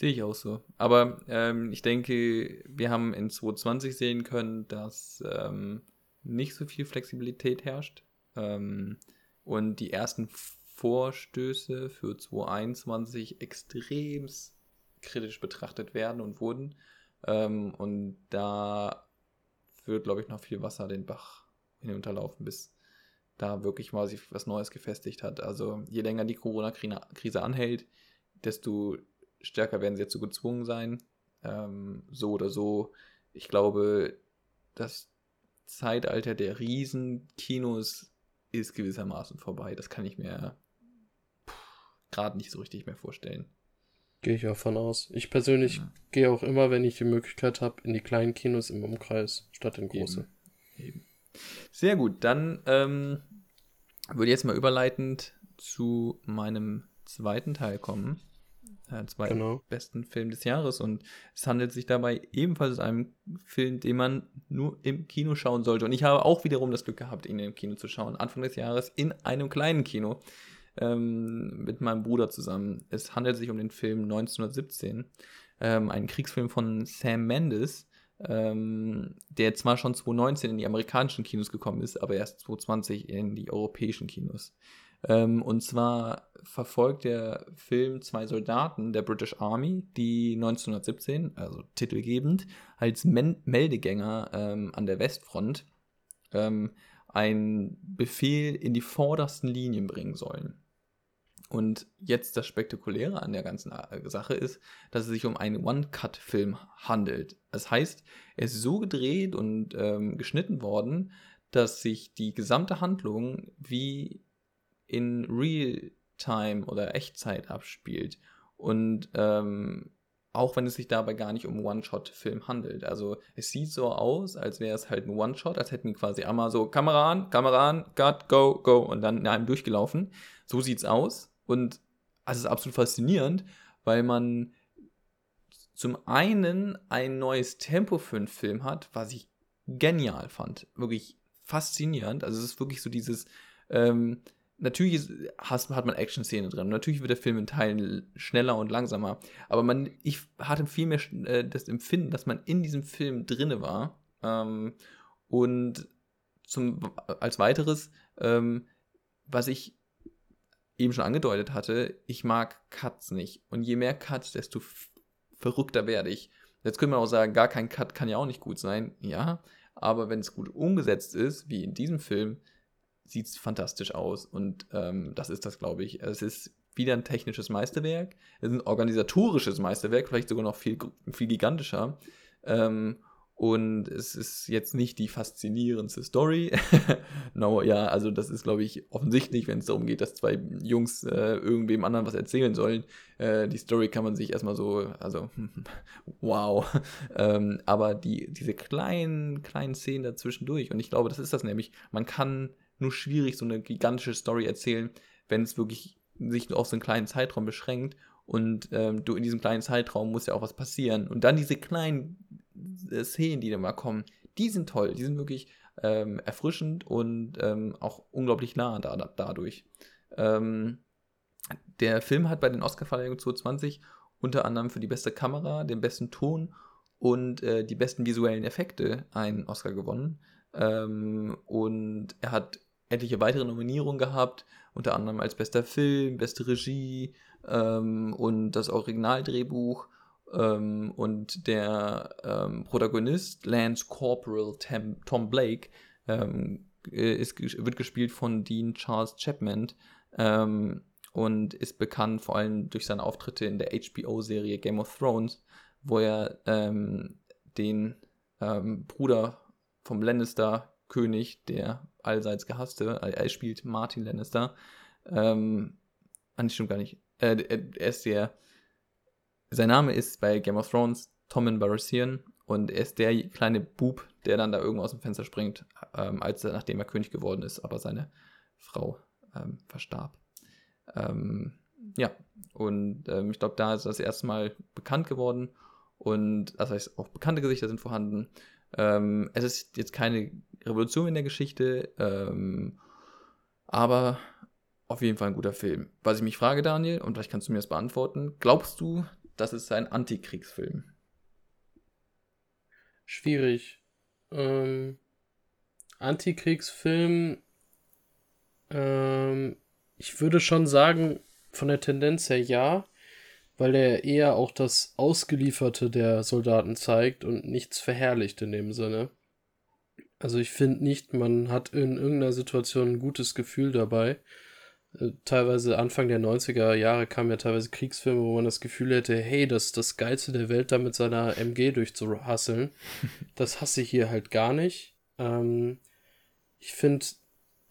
Sehe ich auch so. Aber ähm, ich denke, wir haben in 2020 sehen können, dass ähm, nicht so viel Flexibilität herrscht. Ähm, und die ersten Vorstöße für 2021 extrem kritisch betrachtet werden und wurden. Ähm, und da wird, glaube ich, noch viel Wasser den Bach hinunterlaufen, bis da wirklich mal sich was Neues gefestigt hat. Also je länger die Corona-Krise anhält, desto stärker werden sie jetzt so gezwungen sein. Ähm, so oder so. Ich glaube, das Zeitalter der Riesenkinos ist gewissermaßen vorbei. Das kann ich mir gerade nicht so richtig mehr vorstellen. Gehe ich auch von aus. Ich persönlich ja. gehe auch immer, wenn ich die Möglichkeit habe, in die kleinen Kinos im Umkreis statt in große. Eben. Eben. Sehr gut, dann ähm, würde ich jetzt mal überleitend zu meinem zweiten Teil kommen äh, zwei genau. besten Filme des Jahres. Und es handelt sich dabei ebenfalls um einen Film, den man nur im Kino schauen sollte. Und ich habe auch wiederum das Glück gehabt, ihn im Kino zu schauen. Anfang des Jahres in einem kleinen Kino ähm, mit meinem Bruder zusammen. Es handelt sich um den Film 1917, ähm, ein Kriegsfilm von Sam Mendes. Ähm, der zwar schon 2019 in die amerikanischen Kinos gekommen ist, aber erst 2020 in die europäischen Kinos. Ähm, und zwar verfolgt der Film zwei Soldaten der British Army, die 1917, also titelgebend, als Men Meldegänger ähm, an der Westfront ähm, einen Befehl in die vordersten Linien bringen sollen. Und jetzt das Spektakuläre an der ganzen äh, Sache ist, dass es sich um einen One-Cut-Film handelt. Das heißt, er ist so gedreht und ähm, geschnitten worden, dass sich die gesamte Handlung wie in Real-Time oder Echtzeit abspielt. Und ähm, auch wenn es sich dabei gar nicht um One-Shot-Film handelt. Also es sieht so aus, als wäre es halt ein One-Shot, als hätten die quasi einmal so Kamera an, Kamera an, Cut, Go, Go und dann in einem durchgelaufen. So sieht's aus und also es ist absolut faszinierend, weil man zum einen ein neues Tempo für einen Film hat, was ich genial fand. Wirklich faszinierend. Also es ist wirklich so dieses, ähm, natürlich hast, hat man Action-Szene drin. Natürlich wird der Film in Teilen schneller und langsamer. Aber man, ich hatte viel mehr äh, das Empfinden, dass man in diesem Film drinne war. Ähm, und zum, als weiteres, ähm, was ich eben schon angedeutet hatte, ich mag Cuts nicht. Und je mehr Cuts, desto verrückter werde ich. Jetzt könnte man auch sagen, gar kein Cut kann ja auch nicht gut sein. Ja, aber wenn es gut umgesetzt ist, wie in diesem Film, sieht es fantastisch aus. Und ähm, das ist das, glaube ich. Es ist wieder ein technisches Meisterwerk. Es ist ein organisatorisches Meisterwerk, vielleicht sogar noch viel, viel gigantischer. Ähm, und es ist jetzt nicht die faszinierendste Story. [laughs] no, ja, also das ist, glaube ich, offensichtlich, wenn es darum geht, dass zwei Jungs äh, irgendwem anderen was erzählen sollen. Äh, die Story kann man sich erstmal so, also, [laughs] wow. ähm, aber die, diese kleinen, kleinen Szenen dazwischendurch, und ich glaube, das ist das nämlich, man kann nur schwierig so eine gigantische Story erzählen, wenn es wirklich sich nur auf so einen kleinen Zeitraum beschränkt und ähm, du in diesem kleinen Zeitraum muss ja auch was passieren. Und dann diese kleinen äh, Szenen, die da mal kommen, die sind toll, die sind wirklich ähm, erfrischend und ähm, auch unglaublich nah da, da dadurch. Ähm, der Film hat bei den Oscar-Verleihungen 2020 unter anderem für die beste Kamera, den besten Ton und äh, die besten visuellen Effekte einen Oscar gewonnen. Ähm, und er hat etliche weitere Nominierungen gehabt, unter anderem als bester Film, beste Regie ähm, und das Originaldrehbuch ähm, und der ähm, Protagonist, Lance Corporal Tam, Tom Blake, ähm, ist, wird gespielt von Dean Charles Chapman ähm, und ist bekannt vor allem durch seine Auftritte in der HBO-Serie Game of Thrones, wo er ähm, den Bruder vom Lannister-König, der allseits gehasste, er spielt Martin Lannister, ähm, ah, stimmt gar nicht, äh, er ist der sein Name ist bei Game of Thrones Tommen Baratheon und er ist der kleine Bub, der dann da irgendwo aus dem Fenster springt, ähm, als er, nachdem er König geworden ist, aber seine Frau ähm, verstarb. Ähm, ja, und ähm, ich glaube, da ist das erste Mal bekannt geworden und das heißt, auch bekannte Gesichter sind vorhanden. Ähm, es ist jetzt keine Revolution in der Geschichte, ähm, aber auf jeden Fall ein guter Film. Was ich mich frage, Daniel, und vielleicht kannst du mir das beantworten, glaubst du, das ist ein Antikriegsfilm. Schwierig. Ähm, Antikriegsfilm. Ähm, ich würde schon sagen, von der Tendenz her ja, weil er eher auch das Ausgelieferte der Soldaten zeigt und nichts verherrlicht in dem Sinne. Also ich finde nicht, man hat in irgendeiner Situation ein gutes Gefühl dabei, äh, teilweise Anfang der 90er Jahre kamen ja teilweise Kriegsfilme, wo man das Gefühl hätte, hey, das ist das Geilste der Welt, da mit seiner MG durchzuhasseln. [laughs] das hasse ich hier halt gar nicht. Ähm, ich finde,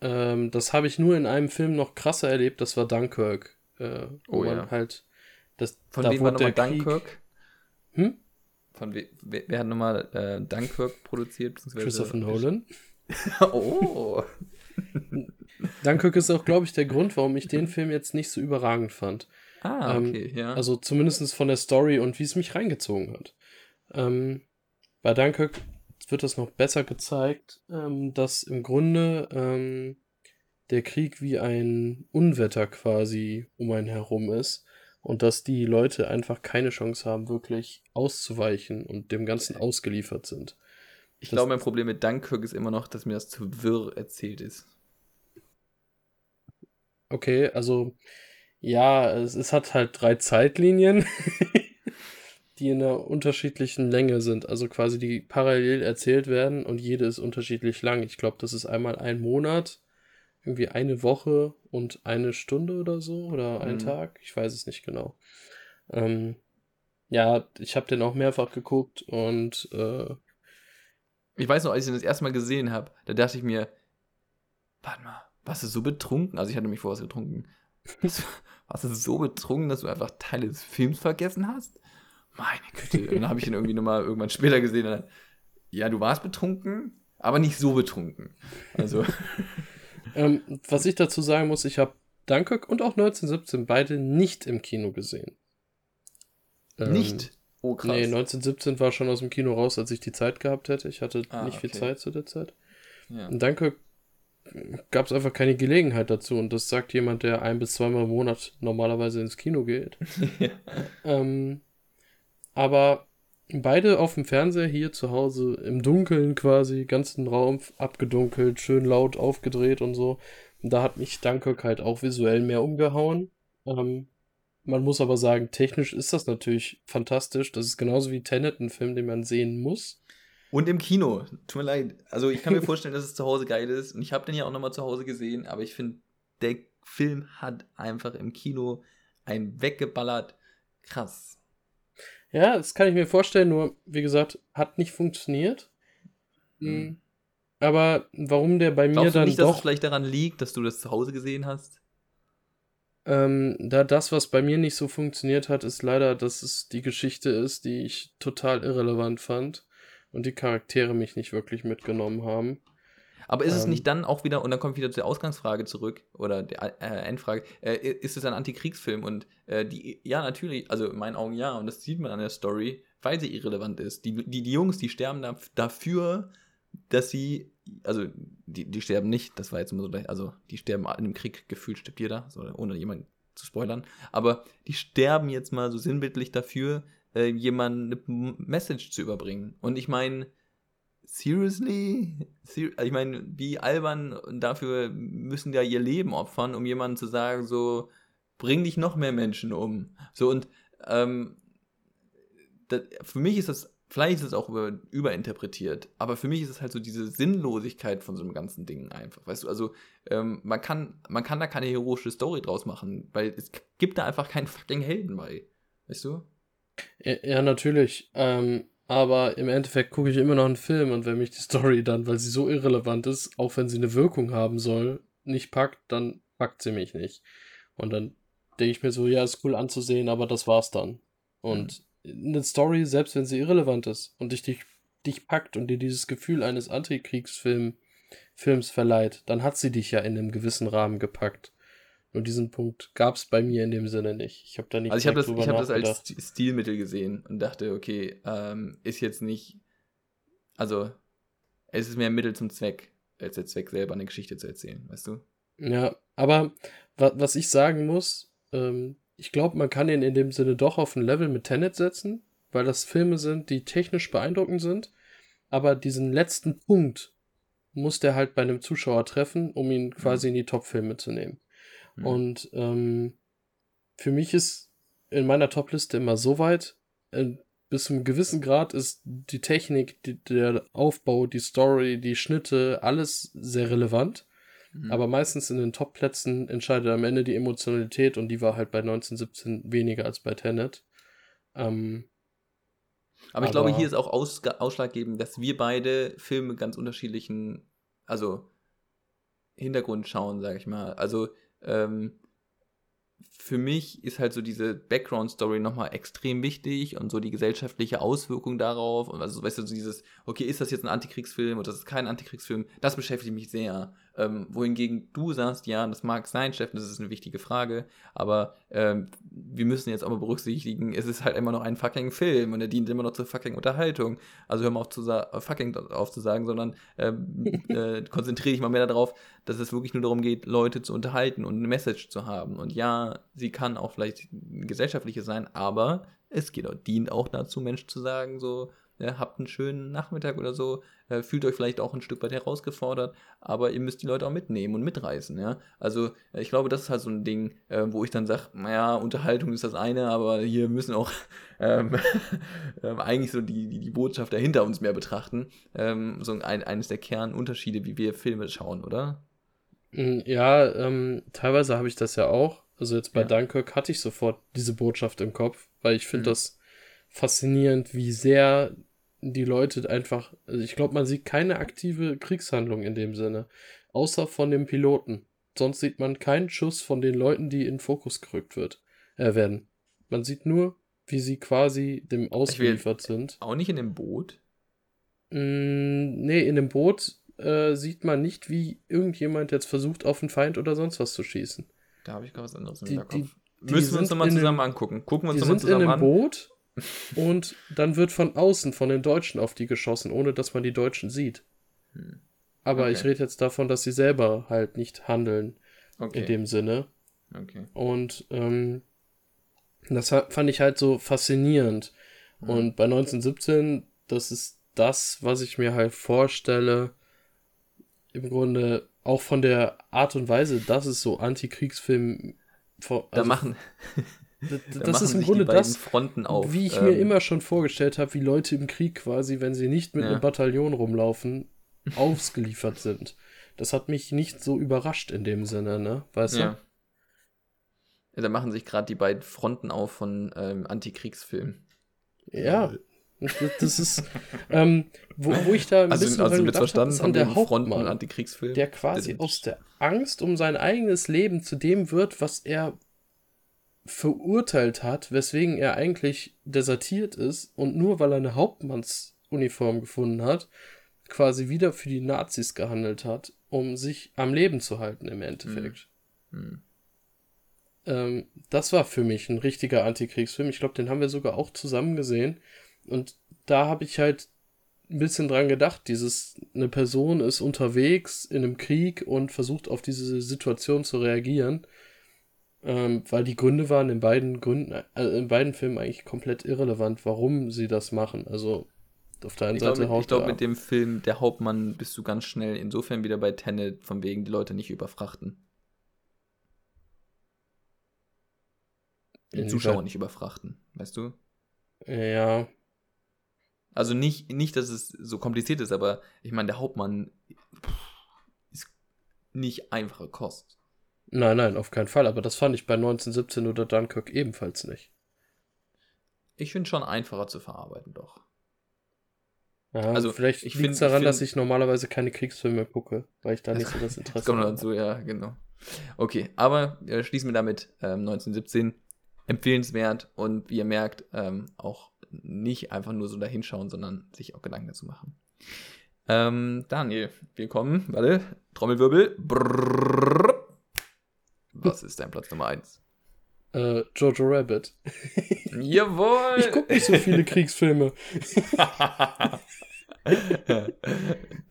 ähm, das habe ich nur in einem Film noch krasser erlebt, das war Dunkirk. Äh, wo oh, man ja. halt. Das, Von da wem war nochmal Dunkirk? Hm? Von we wer, wer hat nochmal äh, Dunkirk produziert? Christopher Nolan. [laughs] oh. [laughs] Dunkirk ist auch, glaube ich, der Grund, warum ich den Film jetzt nicht so überragend fand. Ah, ähm, okay, ähm, ja. Also zumindest von der Story und wie es mich reingezogen hat. Ähm, bei Dunkirk wird das noch besser gezeigt, ähm, dass im Grunde ähm, der Krieg wie ein Unwetter quasi um einen herum ist und dass die Leute einfach keine Chance haben, wirklich auszuweichen und dem Ganzen ausgeliefert sind. Ich glaube, mein Problem mit Dunkirk ist immer noch, dass mir das zu wirr erzählt ist. Okay, also ja, es, es hat halt drei Zeitlinien, [laughs] die in einer unterschiedlichen Länge sind. Also quasi die parallel erzählt werden und jede ist unterschiedlich lang. Ich glaube, das ist einmal ein Monat, irgendwie eine Woche und eine Stunde oder so oder ein mhm. Tag. Ich weiß es nicht genau. Ähm, ja, ich habe den auch mehrfach geguckt und äh, ich weiß noch, als ich den das erste Mal gesehen habe, da dachte ich mir, warte mal, warst du so betrunken? Also ich hatte mich vorher getrunken. [laughs] Warst du so betrunken, dass du einfach Teile des Films vergessen hast? meine Güte. Und [laughs] dann habe ich ihn irgendwie nochmal irgendwann später gesehen. Dann, ja, du warst betrunken, aber nicht so betrunken. Also. [laughs] ähm, was ich dazu sagen muss, ich habe Dunkirk und auch 1917 beide nicht im Kino gesehen. Ähm, nicht? Oh, krass. Nee, 1917 war schon aus dem Kino raus, als ich die Zeit gehabt hätte. Ich hatte ah, nicht viel okay. Zeit zu der Zeit. Ja. Und Dunkirk gab es einfach keine Gelegenheit dazu. Und das sagt jemand, der ein bis zweimal im Monat normalerweise ins Kino geht. [laughs] ja. ähm, aber beide auf dem Fernseher hier zu Hause im Dunkeln quasi, ganzen Raum abgedunkelt, schön laut aufgedreht und so. Und da hat mich Dunkirk halt auch visuell mehr umgehauen. Ähm, man muss aber sagen, technisch ist das natürlich fantastisch. Das ist genauso wie Tenet, ein Film, den man sehen muss. Und im Kino. Tut mir leid. Also ich kann mir [laughs] vorstellen, dass es zu Hause geil ist. Und ich habe den ja auch nochmal zu Hause gesehen. Aber ich finde, der Film hat einfach im Kino ein weggeballert. Krass. Ja, das kann ich mir vorstellen. Nur, wie gesagt, hat nicht funktioniert. Mhm. Aber warum der bei Glaubst mir dann nicht, doch... dass es vielleicht daran liegt, dass du das zu Hause gesehen hast? Ähm, da das, was bei mir nicht so funktioniert hat, ist leider, dass es die Geschichte ist, die ich total irrelevant fand und die Charaktere mich nicht wirklich mitgenommen haben. Aber ist ähm, es nicht dann auch wieder, und dann kommt wieder zur Ausgangsfrage zurück, oder der äh, Endfrage, äh, ist es ein Antikriegsfilm? Und äh, die, ja, natürlich, also in meinen Augen ja, und das sieht man an der Story, weil sie irrelevant ist. Die, die, die Jungs, die sterben da, dafür, dass sie, also die, die sterben nicht, das war jetzt immer so, also die sterben in einem Krieg, gefühlt stirbt jeder, so, ohne jemanden zu spoilern, aber die sterben jetzt mal so sinnbildlich dafür, äh, jemandem eine Message zu überbringen. Und ich meine, seriously? Ser ich meine, wie albern dafür müssen ja ihr Leben opfern, um jemandem zu sagen, so, bring dich noch mehr Menschen um. So und ähm, das, für mich ist das Vielleicht ist es auch über, überinterpretiert, aber für mich ist es halt so diese Sinnlosigkeit von so einem ganzen Ding einfach. Weißt du, also ähm, man, kann, man kann da keine heroische Story draus machen, weil es gibt da einfach keinen fucking Helden bei. Weißt du? Ja, ja natürlich. Ähm, aber im Endeffekt gucke ich immer noch einen Film und wenn mich die Story dann, weil sie so irrelevant ist, auch wenn sie eine Wirkung haben soll, nicht packt, dann packt sie mich nicht. Und dann denke ich mir so, ja, ist cool anzusehen, aber das war's dann. Und eine Story, selbst wenn sie irrelevant ist und dich, dich, dich packt und dir dieses Gefühl eines Antikriegsfilms Films verleiht, dann hat sie dich ja in einem gewissen Rahmen gepackt. Nur diesen Punkt gab es bei mir in dem Sinne nicht. Ich habe da nicht Also ich habe das, ich hab das als Stilmittel gesehen und dachte, okay, ähm, ist jetzt nicht, also es ist mehr ein Mittel zum Zweck, als der Zweck selber eine Geschichte zu erzählen, weißt du? Ja, aber wa was ich sagen muss, ähm, ich glaube, man kann ihn in dem Sinne doch auf ein Level mit Tenet setzen, weil das Filme sind, die technisch beeindruckend sind. Aber diesen letzten Punkt muss der halt bei einem Zuschauer treffen, um ihn quasi mhm. in die Top-Filme zu nehmen. Mhm. Und ähm, für mich ist in meiner Top-Liste immer so weit, äh, bis zu einem gewissen Grad ist die Technik, die, der Aufbau, die Story, die Schnitte, alles sehr relevant. Mhm. Aber meistens in den Top-Plätzen entscheidet am Ende die Emotionalität und die war halt bei 1917 weniger als bei Tenet. Ähm, aber ich aber, glaube, hier ist auch aus, ausschlaggebend, dass wir beide Filme ganz unterschiedlichen, also Hintergrund schauen, sag ich mal. Also ähm, für mich ist halt so diese Background-Story nochmal extrem wichtig und so die gesellschaftliche Auswirkung darauf. Und also, weißt du, so dieses, okay, ist das jetzt ein Antikriegsfilm oder das ist kein Antikriegsfilm? Das beschäftigt mich sehr. Ähm, wohingegen du sagst, ja, das mag sein, Chef, das ist eine wichtige Frage, aber ähm, wir müssen jetzt auch mal berücksichtigen, es ist halt immer noch ein fucking Film und er dient immer noch zur fucking Unterhaltung. Also hör mal auf zu fucking auf zu sagen, sondern ähm, [laughs] äh, konzentriere dich mal mehr darauf, dass es wirklich nur darum geht, Leute zu unterhalten und eine Message zu haben. Und ja, sie kann auch vielleicht gesellschaftliche sein, aber es geht auch, dient auch dazu, Menschen zu sagen, so, ja, habt einen schönen Nachmittag oder so, äh, fühlt euch vielleicht auch ein Stück weit herausgefordert, aber ihr müsst die Leute auch mitnehmen und mitreißen, ja. Also äh, ich glaube, das ist halt so ein Ding, äh, wo ich dann sage, naja, Unterhaltung ist das eine, aber hier müssen auch [laughs] ähm, [laughs] ähm, eigentlich so die, die, die Botschaft dahinter uns mehr betrachten. Ähm, so ein, eines der Kernunterschiede, wie wir Filme schauen, oder? Hm, ja, ähm, teilweise habe ich das ja auch. Also jetzt bei ja. Dunkirk hatte ich sofort diese Botschaft im Kopf, weil ich finde mhm. das faszinierend, wie sehr die Leute einfach, also ich glaube, man sieht keine aktive Kriegshandlung in dem Sinne, außer von dem Piloten. Sonst sieht man keinen Schuss von den Leuten, die in Fokus gerückt wird, äh, werden. Man sieht nur, wie sie quasi dem ausgeliefert sind. Auch nicht in dem Boot? Mm, nee, in dem Boot äh, sieht man nicht, wie irgendjemand jetzt versucht, auf einen Feind oder sonst was zu schießen. Da habe ich gerade was anderes im Die- Hinterkopf. die- die Müssen wir uns nochmal zusammen angucken. Gucken wir Die uns nochmal sind in zusammen einem an. Boot und dann wird von außen, von den Deutschen auf die geschossen, ohne dass man die Deutschen sieht. Hm. Aber Okay. ich rede jetzt davon, dass sie selber halt nicht handeln Okay. in dem Sinne. okay. Und ähm, das fand ich halt so faszinierend. Mhm. Und bei 1917, das ist das, was ich mir halt vorstelle, im Grunde auch von der Art und Weise, dass es so Antikriegsfilm vor- Da also, machen, [laughs] da das machen ist im Grunde das, Fronten auf. wie ich Ähm, mir immer schon vorgestellt habe, wie Leute im Krieg quasi, wenn sie nicht mit Ja. einem Bataillon rumlaufen, ausgeliefert sind. Das hat mich nicht so überrascht in dem Sinne, ne? Weißt Ja. ja. Da machen sich gerade die beiden Fronten auf von ähm, Antikriegsfilmen. du? Ja. Das, das ist, ähm, wo, wo ich da ein Also, bisschen also mit verstanden von an der Hauptmann, Antikriegsfilmen. der quasi aus der Angst um sein eigenes Leben zu dem wird, was er verurteilt hat, weswegen er eigentlich desertiert ist und nur weil er eine Hauptmannsuniform gefunden hat, quasi wieder für die Nazis gehandelt hat, um sich am Leben zu halten im Endeffekt. Hm. Ähm, das war für mich ein richtiger Antikriegsfilm. Ich glaube, den haben wir sogar auch zusammen gesehen. Und da habe ich halt ein bisschen dran gedacht, dieses, eine Person ist unterwegs in einem Krieg und versucht auf diese Situation zu reagieren. Ähm, weil die Gründe waren in beiden Gründen, äh, in beiden Filmen eigentlich komplett irrelevant, warum sie das machen. Also auf der einen Ich Seite glaube, haut ich glaub, er mit dem Film Der Hauptmann bist du ganz schnell insofern wieder bei Tenet, von wegen die Leute nicht überfrachten. Den Zuschauer nicht überfrachten, weißt du? Ja, Also nicht, nicht, dass es so kompliziert ist, aber ich meine, der Hauptmann pff, ist nicht einfache Kost. Nein, nein, auf keinen Fall. Aber das fand ich bei 1917 oder Dunkirk ebenfalls nicht. Ich finde schon einfacher zu verarbeiten, doch. Ja, Also, vielleicht ich liegt es daran, ich dass find- ich normalerweise keine Kriegsfilme gucke, weil ich da nicht so das [laughs] Interesse kommt habe. dazu, ja, genau. Okay, aber äh, schließen wir damit ähm, 1917. Empfehlenswert und wie ihr merkt, ähm, auch nicht einfach nur so dahinschauen, sondern sich auch Gedanken dazu machen. Ähm, Daniel, willkommen. Warte, Trommelwirbel. Brrrr. Was ist dein Platz Nummer 1? Äh, Jojo Rabbit. [laughs] Jawohl! Ich gucke nicht so viele Kriegsfilme. [laughs]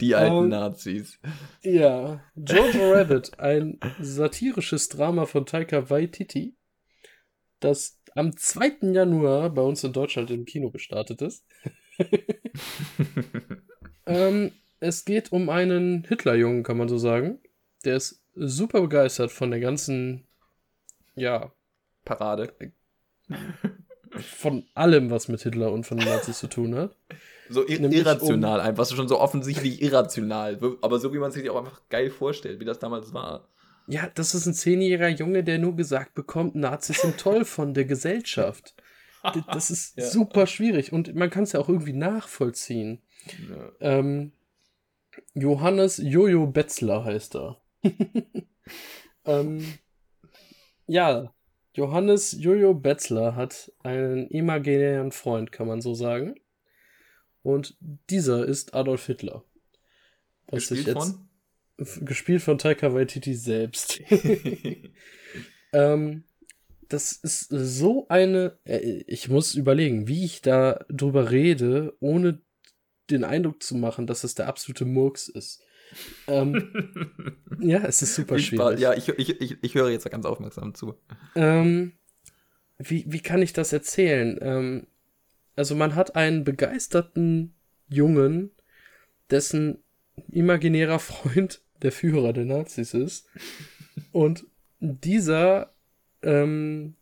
Die alten Ähm, Nazis. Ja, Jojo Rabbit, ein satirisches Drama von Taika Waititi, das am 2. Januar bei uns in Deutschland im Kino gestartet ist. [laughs] Ähm, es geht um einen Hitlerjungen, kann man so sagen. Der ist super begeistert von der ganzen, ja, Parade. von allem, was mit Hitler und von den Nazis zu tun hat. So ir Nämlich irrational, einfach so schon so offensichtlich irrational. Aber so wie man sich die auch einfach geil vorstellt, wie das damals war. Ja, das ist ein zehnjähriger Junge, der nur gesagt bekommt, Nazis sind toll von der Gesellschaft. Das ist [laughs] Ja. super schwierig und man kann es ja auch irgendwie nachvollziehen. Ja. Ähm, Johannes Jojo Betzler heißt er. [laughs] ähm, ja, Johannes Jojo Betzler hat einen imaginären Freund, kann man so sagen. Und dieser ist Adolf Hitler. Was Gespielt jetzt- von? Gespielt von Taika Waititi selbst. [laughs] ähm, das ist so eine. Äh, ich muss überlegen, wie ich da drüber rede, ohne den Eindruck zu machen, dass es der absolute Murks ist. Ähm, [laughs] ja, es ist super schwierig. Ja, ich, ich, ich, ich höre jetzt ganz aufmerksam zu. Ähm, wie, wie kann ich das erzählen? Ähm, also man hat einen begeisterten Jungen, dessen imaginärer Freund [laughs] der Führer der Nazis ist. Und dieser ähm,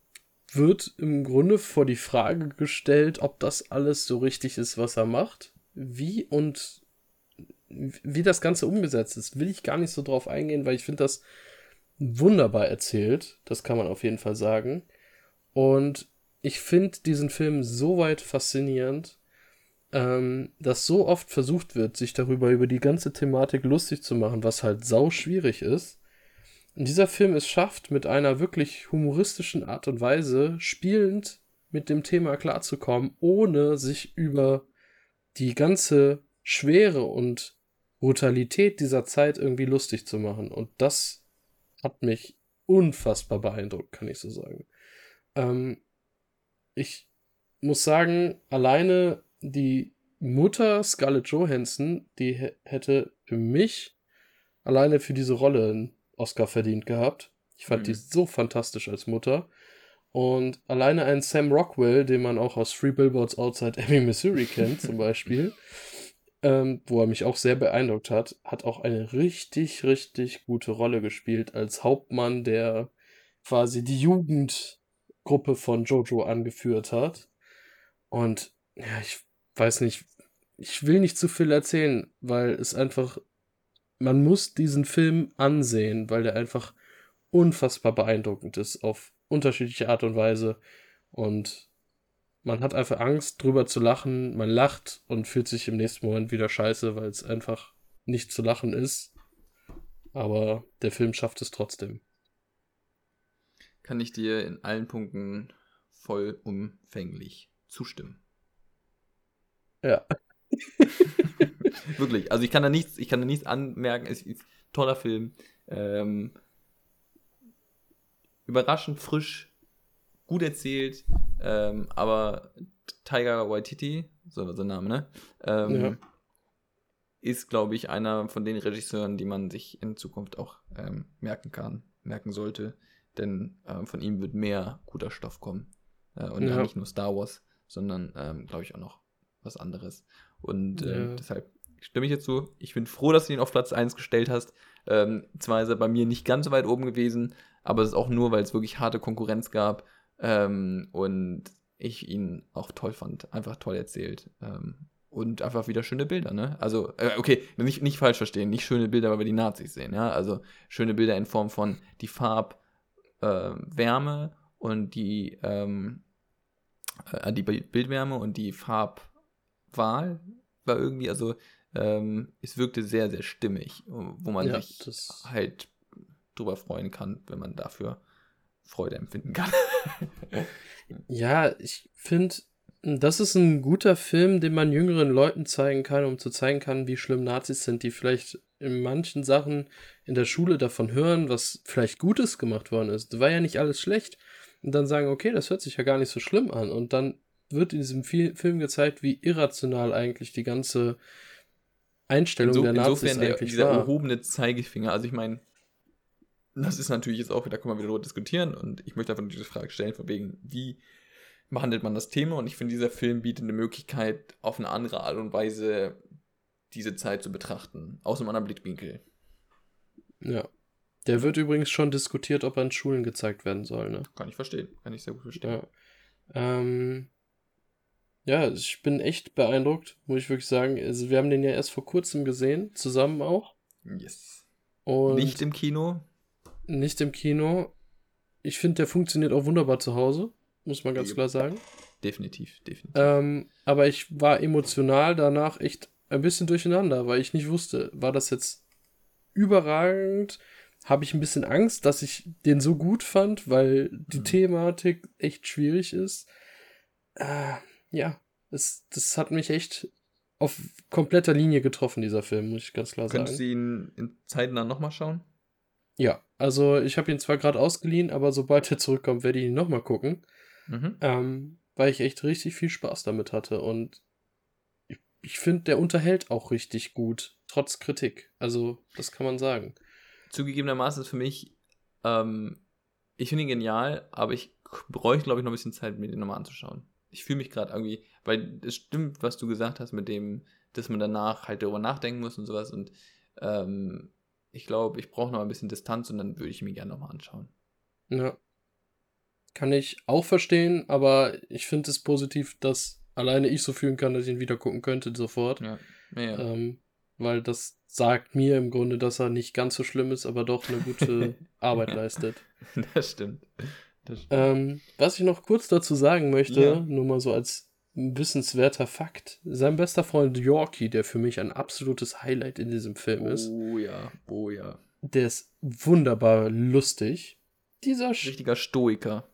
wird im Grunde vor die Frage gestellt, ob das alles so richtig ist, was er macht. Wie und wie das Ganze umgesetzt ist, will ich gar nicht so drauf eingehen, weil ich finde das wunderbar erzählt. Das kann man auf jeden Fall sagen. Und ich finde diesen Film so weit faszinierend, ähm, dass so oft versucht wird, sich darüber über die ganze Thematik lustig zu machen, was halt sau schwierig ist. Und dieser Film es schafft, mit einer wirklich humoristischen Art und Weise spielend mit dem Thema klarzukommen, ohne sich über die ganze Schwere und Brutalität dieser Zeit irgendwie lustig zu machen. Und das hat mich unfassbar beeindruckt, kann ich so sagen. Ähm, ich muss sagen, alleine die Mutter Scarlett Johansson, die hätte für mich alleine für diese Rolle einen Oscar verdient gehabt. Ich fand mhm. die so fantastisch als Mutter. Und alleine ein Sam Rockwell, den man auch aus Three Billboards Outside Ebbing, Missouri kennt, zum [laughs] Beispiel, ähm, wo er mich auch sehr beeindruckt hat, hat auch eine richtig, richtig gute Rolle gespielt als Hauptmann, der quasi die Jugendgruppe von Jojo angeführt hat. Und ja, ich weiß nicht, ich will nicht zu viel erzählen, weil es einfach, man muss diesen Film ansehen, weil der einfach unfassbar beeindruckend ist auf unterschiedliche Art und Weise. Und man hat einfach Angst, drüber zu lachen. Man lacht und fühlt sich im nächsten Moment wieder scheiße, weil es einfach nicht zu lachen ist. Aber der Film schafft es trotzdem. Kann ich dir in allen Punkten vollumfänglich zustimmen. Ja. [laughs] Wirklich. Also ich kann da nichts, ich kann da nichts anmerken. Es ist ein toller Film. Ähm, überraschend frisch, gut erzählt, ähm, aber Tiger Waititi, so sein Name, ne? Ähm, ja. Ist, glaube ich, einer von den Regisseuren, die man sich in Zukunft auch ähm, merken kann, merken sollte. Denn äh, von ihm wird mehr guter Stoff kommen. Äh, und ja. nicht nur Star Wars, sondern, ähm, glaube ich, auch noch was anderes. Und äh, ja. deshalb stimme ich jetzt zu. Ich bin froh, dass du ihn auf Platz 1 gestellt hast. Ähm, zwar ist er bei mir nicht ganz so weit oben gewesen, aber es ist auch nur, weil es wirklich harte Konkurrenz gab ähm, und ich ihn auch toll fand. Einfach toll erzählt. Ähm, und einfach wieder schöne Bilder, ne? Also, äh, okay, nicht, nicht falsch verstehen, nicht schöne Bilder, weil wir die Nazis sehen, ja? Also schöne Bilder in Form von die Farbwärme äh, und die, ähm, äh, die Bildwärme und die Farbwahl war irgendwie, also ähm, es wirkte sehr, sehr stimmig, wo man ja, sich halt drüber freuen kann, wenn man dafür Freude empfinden kann. [laughs] ja, ich finde, das ist ein guter Film, den man jüngeren Leuten zeigen kann, um zu zeigen kann, wie schlimm Nazis sind, die vielleicht in manchen Sachen in der Schule davon hören, was vielleicht Gutes gemacht worden ist. War ja nicht alles schlecht. Und dann sagen, okay, das hört sich ja gar nicht so schlimm an. Und dann wird in diesem Film gezeigt, wie irrational eigentlich die ganze Einstellung Inso, der Nazis insofern der, eigentlich dieser war. erhobene Zeigefinger. Also ich meine, das ist natürlich jetzt auch, da kann man wieder darüber diskutieren und ich möchte einfach diese Frage stellen, von wegen, wie behandelt man das Thema? Und ich finde, dieser Film bietet eine Möglichkeit, auf eine andere Art und Weise diese Zeit zu betrachten, aus einem anderen Blickwinkel. Ja. Der wird übrigens schon diskutiert, ob er in Schulen gezeigt werden soll, ne? Kann ich verstehen, kann ich sehr gut verstehen. Ja. Ähm, ja, ich bin echt beeindruckt, muss ich wirklich sagen. Also, wir haben den ja erst vor kurzem gesehen, zusammen auch. Yes. Und nicht im Kino? Nicht im Kino. Ich finde, der funktioniert auch wunderbar zu Hause, muss man ganz klar sagen. Definitiv, definitiv. Ähm, aber ich war emotional danach echt ein bisschen durcheinander, weil ich nicht wusste, war das jetzt überragend? Habe ich ein bisschen Angst, dass ich den so gut fand, weil die mhm. Thematik echt schwierig ist. Äh, ja, das, das hat mich echt auf kompletter Linie getroffen, dieser Film, muss ich ganz klar Könntest sagen. Könntest du ihn in zeitnah nochmal schauen? Ja, also ich habe ihn zwar gerade ausgeliehen, aber sobald er zurückkommt, werde ich ihn nochmal gucken. Mhm. Ähm, weil ich echt richtig viel Spaß damit hatte. Und ich, ich finde, der unterhält auch richtig gut, trotz Kritik. Also, das kann man sagen. Zugegebenermaßen ist für mich, ähm, ich finde ihn genial, aber ich bräuchte, glaube ich, noch ein bisschen Zeit, mir den nochmal anzuschauen ich fühle mich gerade irgendwie, weil es stimmt, was du gesagt hast mit dem, dass man danach halt darüber nachdenken muss und sowas. Und ähm, ich glaube, ich brauche noch ein bisschen Distanz und dann würde ich mir gerne nochmal anschauen. Ja. Kann ich auch verstehen, aber ich finde es positiv, dass alleine ich so fühlen kann, dass ich ihn wieder gucken könnte sofort. Ja. ja. Ähm, weil das sagt mir im Grunde, dass er nicht ganz so schlimm ist, aber doch eine gute [laughs] Arbeit leistet. Das stimmt. Ähm, was ich noch kurz dazu sagen möchte, ja. nur mal so als wissenswerter Fakt: Sein bester Freund Yorkie, der für mich ein absolutes Highlight in diesem Film ist. Oh ja, oh ja. Der ist wunderbar lustig. Dieser Richtiger Stoiker.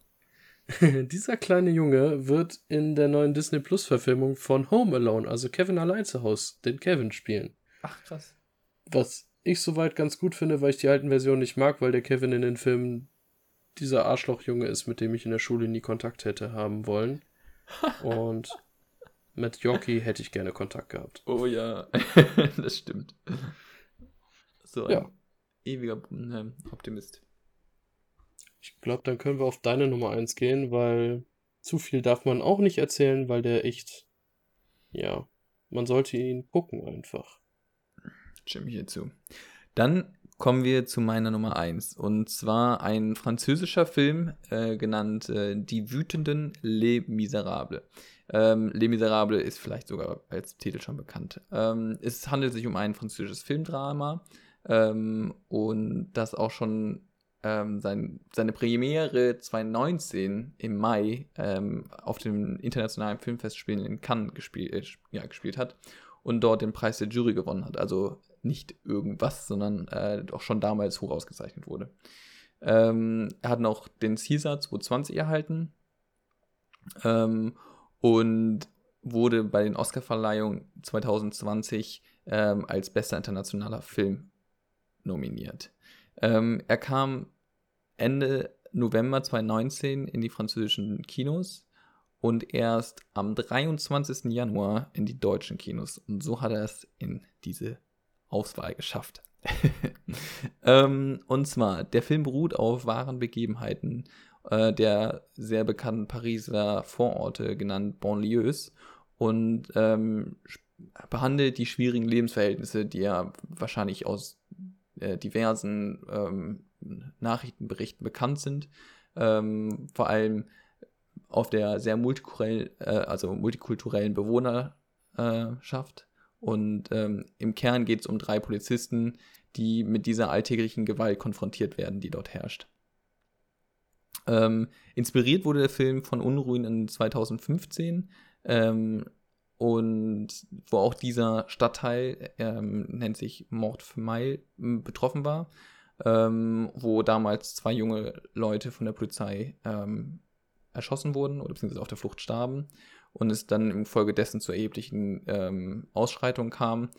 [laughs] Dieser kleine Junge wird in der neuen Disney Plus Verfilmung von Home Alone, also Kevin allein zu Hause, den Kevin spielen. Ach, krass. Was ich soweit ganz gut finde, weil ich die alten Versionen nicht mag, weil der Kevin in den Filmen dieser Arschlochjunge ist, mit dem ich in der Schule nie Kontakt hätte haben wollen. Und mit Yorkie hätte ich gerne Kontakt gehabt. Oh ja, [laughs] das stimmt. So ein Ja. ewiger Optimist. Ich glaube, dann können wir auf deine Nummer 1 gehen, weil zu viel darf man auch nicht erzählen, weil der echt, ja, man sollte ihn gucken einfach. Stimme ich hierzu. Dann kommen wir zu meiner Nummer 1. Und zwar ein französischer Film, äh, genannt äh, Die wütenden Les Miserables. Ähm, Les Miserables ist vielleicht sogar als Titel schon bekannt. Ähm, es handelt sich um ein französisches Filmdrama ähm, und das auch schon ähm, sein, seine Premiere 2019 im Mai ähm, auf dem internationalen Filmfestspielen in Cannes gespielt, äh, ja, gespielt hat und dort den Preis der Jury gewonnen hat. Also nicht irgendwas, sondern äh, auch schon damals hoch ausgezeichnet wurde. Ähm, er hat noch den Caesar 2020 erhalten ähm, und wurde bei den Oscarverleihungen 2020 ähm, als bester internationaler Film nominiert. Ähm, er kam Ende November 2019 in die französischen Kinos und erst am 23. Januar in die deutschen Kinos. Und so hat er es in diese Auswahl geschafft. [laughs] ähm, und zwar, der Film beruht auf wahren Begebenheiten äh, der sehr bekannten Pariser Vororte, genannt Banlieues, und ähm, behandelt die schwierigen Lebensverhältnisse, die ja wahrscheinlich aus äh, diversen ähm, Nachrichtenberichten bekannt sind. Ähm, vor allem auf der sehr multikulturell, äh, also multikulturellen Bewohnerschaft. Und ähm, im Kern geht es um drei Polizisten, die mit dieser alltäglichen Gewalt konfrontiert werden, die dort herrscht. Ähm, inspiriert wurde der Film von Unruhen in 2015 ähm, und wo auch dieser Stadtteil, ähm, nennt sich Mordfemeil, betroffen war, ähm, wo damals zwei junge Leute von der Polizei ähm, erschossen wurden oder beziehungsweise auf der Flucht starben und es dann infolgedessen zu erheblichen ähm, Ausschreitungen kam.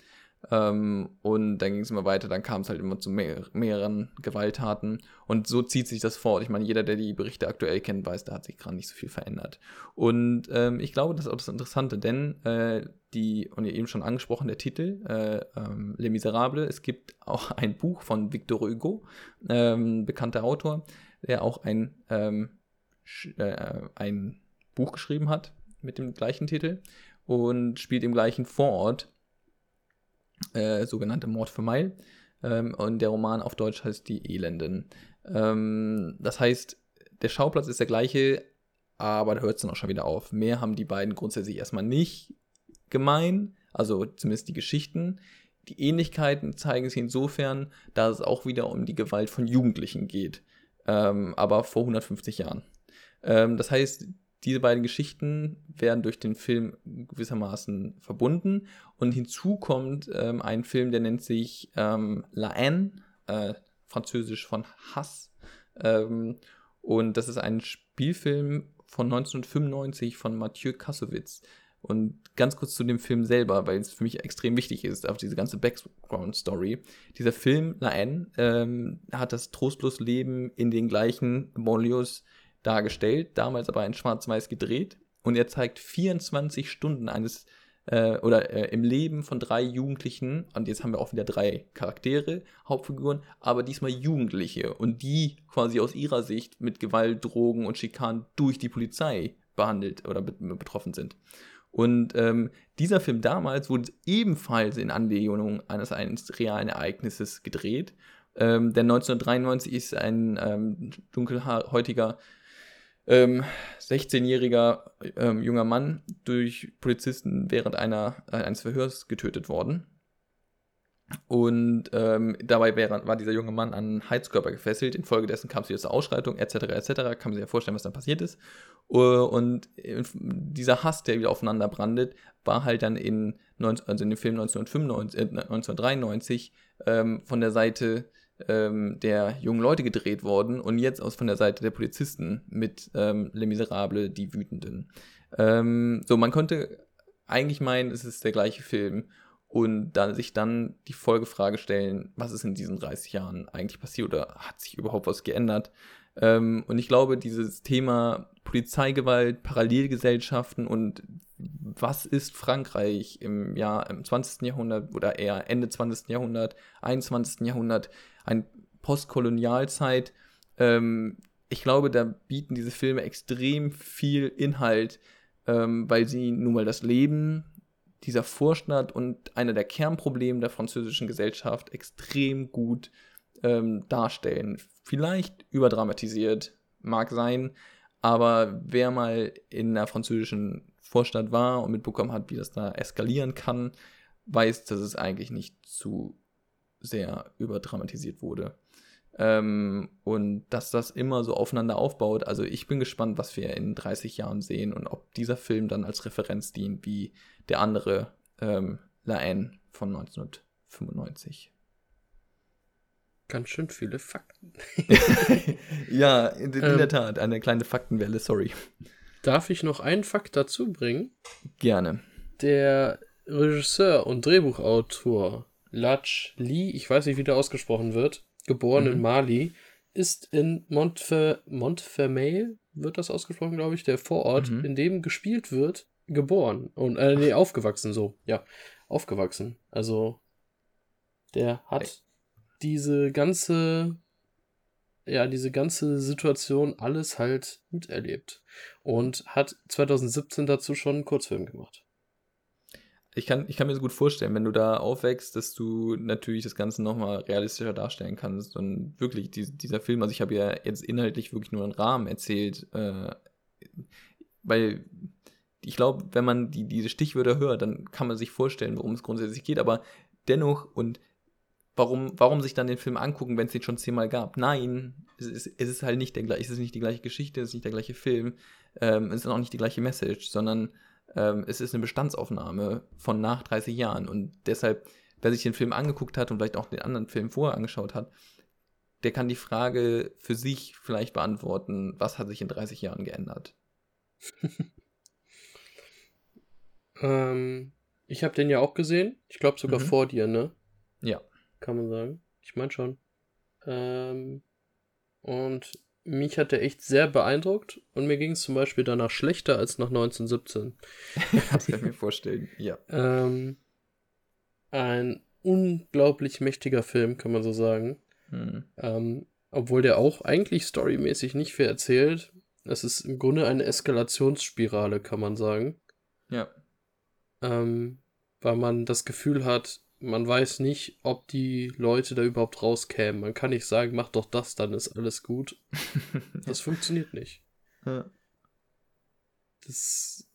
Ähm, und dann ging es immer weiter, dann kam es halt immer zu mehr, mehreren Gewalttaten. Und so zieht sich das fort. Ich meine, jeder, der die Berichte aktuell kennt, weiß, da hat sich gerade nicht so viel verändert. Und ähm, ich glaube, das ist auch das Interessante, denn äh, die, und ihr eben schon angesprochen, der Titel, äh, ähm, Les Miserables, es gibt auch ein Buch von Victor Hugo, ähm, bekannter Autor, der auch ein, ähm, äh, ein Buch geschrieben hat mit dem gleichen Titel und spielt im gleichen Vorort äh, sogenannte Mord für Meil. Ähm, und der Roman auf Deutsch heißt Die Elenden. Ähm, das heißt, der Schauplatz ist der gleiche, aber da hört es dann auch schon wieder auf. Mehr haben die beiden grundsätzlich erstmal nicht gemein, also zumindest die Geschichten. Die Ähnlichkeiten zeigen sich insofern, dass es auch wieder um die Gewalt von Jugendlichen geht, ähm, aber vor 150 Jahren. Ähm, das heißt, diese beiden Geschichten werden durch den Film gewissermaßen verbunden. Und hinzu kommt ähm, ein Film, der nennt sich ähm, La Haine, äh, französisch von Hass. Ähm, und das ist ein Spielfilm von 1995 von Mathieu Kassowitz. Und ganz kurz zu dem Film selber, weil es für mich extrem wichtig ist, auf diese ganze Background-Story. Dieser Film, La Haine, ähm, hat das trostlos Leben in den gleichen Banlieues dargestellt, damals aber in Schwarz-Weiß gedreht. Und er zeigt 24 Stunden eines äh, oder äh, im Leben von drei Jugendlichen, und jetzt haben wir auch wieder drei Charaktere, Hauptfiguren, aber diesmal Jugendliche und die quasi aus ihrer Sicht mit Gewalt, Drogen und Schikanen durch die Polizei behandelt oder betroffen sind. Und ähm, dieser Film damals wurde ebenfalls in Anlehnung eines, eines realen Ereignisses gedreht. Ähm, denn 1993 ist ein ähm, dunkelhäutiger ähm, 16-jähriger ähm, junger Mann durch Polizisten während einer, äh, eines Verhörs getötet worden. Und ähm, dabei wär, war dieser junge Mann an einen Heizkörper gefesselt. Infolgedessen kam es wieder zur Ausschreitung, etc., etc. Kann man sich ja vorstellen, was dann passiert ist. Uh, und dieser Hass, der wieder aufeinander brandet, war halt dann in, 19, also in dem Film 1995, äh, 1993 ähm, von der Seite ähm, der jungen Leute gedreht worden und jetzt aus von der Seite der Polizisten mit ähm, Les Miserables, die Wütenden. Ähm, so, man konnte eigentlich meinen, es ist der gleiche Film und dann sich dann die Folgefrage stellen, was ist in diesen 30 Jahren eigentlich passiert oder hat sich überhaupt was geändert? Ähm, und ich glaube, dieses Thema Polizeigewalt, Parallelgesellschaften und was ist Frankreich im Jahr, im 20. Jahrhundert oder eher Ende 20. Jahrhundert, 21. Jahrhundert, ein Postkolonialzeit. Ähm, ich glaube, da bieten diese Filme extrem viel Inhalt, ähm, weil sie nun mal das Leben dieser Vorstadt und einer der Kernprobleme der französischen Gesellschaft extrem gut ähm, darstellen. Vielleicht überdramatisiert, mag sein, aber wer mal in der französischen Vorstadt war und mitbekommen hat, wie das da eskalieren kann, weiß, dass es eigentlich nicht zu sehr überdramatisiert wurde. Ähm, und dass das immer so aufeinander aufbaut. Also ich bin gespannt, was wir in 30 Jahren sehen und ob dieser Film dann als Referenz dient, wie der andere ähm, La Haine von 1995. Ganz schön viele Fakten. [laughs] ja, in, in ähm, der Tat, eine kleine Faktenwelle, sorry. Darf ich noch einen Fakt dazu bringen? Gerne. Der Regisseur und Drehbuchautor Lach Li, ich weiß nicht, wie der ausgesprochen wird, geboren mhm. in Mali, ist in Montfer Montfermeil, wird das ausgesprochen, glaube ich, der Vorort, mhm. in dem gespielt wird, geboren. Und, äh, nee, aufgewachsen, so, ja. Aufgewachsen. Also, der hat Ey. diese ganze, ja, diese ganze Situation alles halt miterlebt. Und hat 2017 dazu schon einen Kurzfilm gemacht ich kann, ich kann mir so gut vorstellen, wenn du da aufwächst, dass du natürlich das Ganze nochmal realistischer darstellen kannst. Und wirklich, die, dieser Film, also ich habe ja jetzt inhaltlich wirklich nur einen Rahmen erzählt, äh, weil ich glaube, wenn man die, diese Stichwörter hört, dann kann man sich vorstellen, worum es grundsätzlich geht. Aber dennoch, und warum, warum sich dann den Film angucken, wenn es den schon zehnmal gab? Nein, es ist, es ist halt nicht der gleiche, es ist nicht die gleiche Geschichte, es ist nicht der gleiche Film, ähm, es ist auch nicht die gleiche Message, sondern ähm, es ist eine Bestandsaufnahme von nach 30 Jahren. Und deshalb, wer sich den Film angeguckt hat und vielleicht auch den anderen Film vorher angeschaut hat, der kann die Frage für sich vielleicht beantworten, was hat sich in 30 Jahren geändert? [laughs] ähm, ich habe den ja auch gesehen. Ich glaube sogar mhm. vor dir, ne? Ja. Kann man sagen. Ich meine schon. Ähm, und mich hat er echt sehr beeindruckt und mir ging es zum Beispiel danach schlechter als nach 1917. [laughs] das kann ich mir vorstellen, ja. Ähm, ein unglaublich mächtiger Film, kann man so sagen. Hm. Ähm, obwohl der auch eigentlich storymäßig nicht viel erzählt. Es ist im Grunde eine Eskalationsspirale, kann man sagen. Ja. Ähm, weil man das Gefühl hat, man weiß nicht, ob die Leute da überhaupt rauskämen. Man kann nicht sagen, mach doch das, dann ist alles gut. [laughs] das funktioniert nicht. Ja. Das,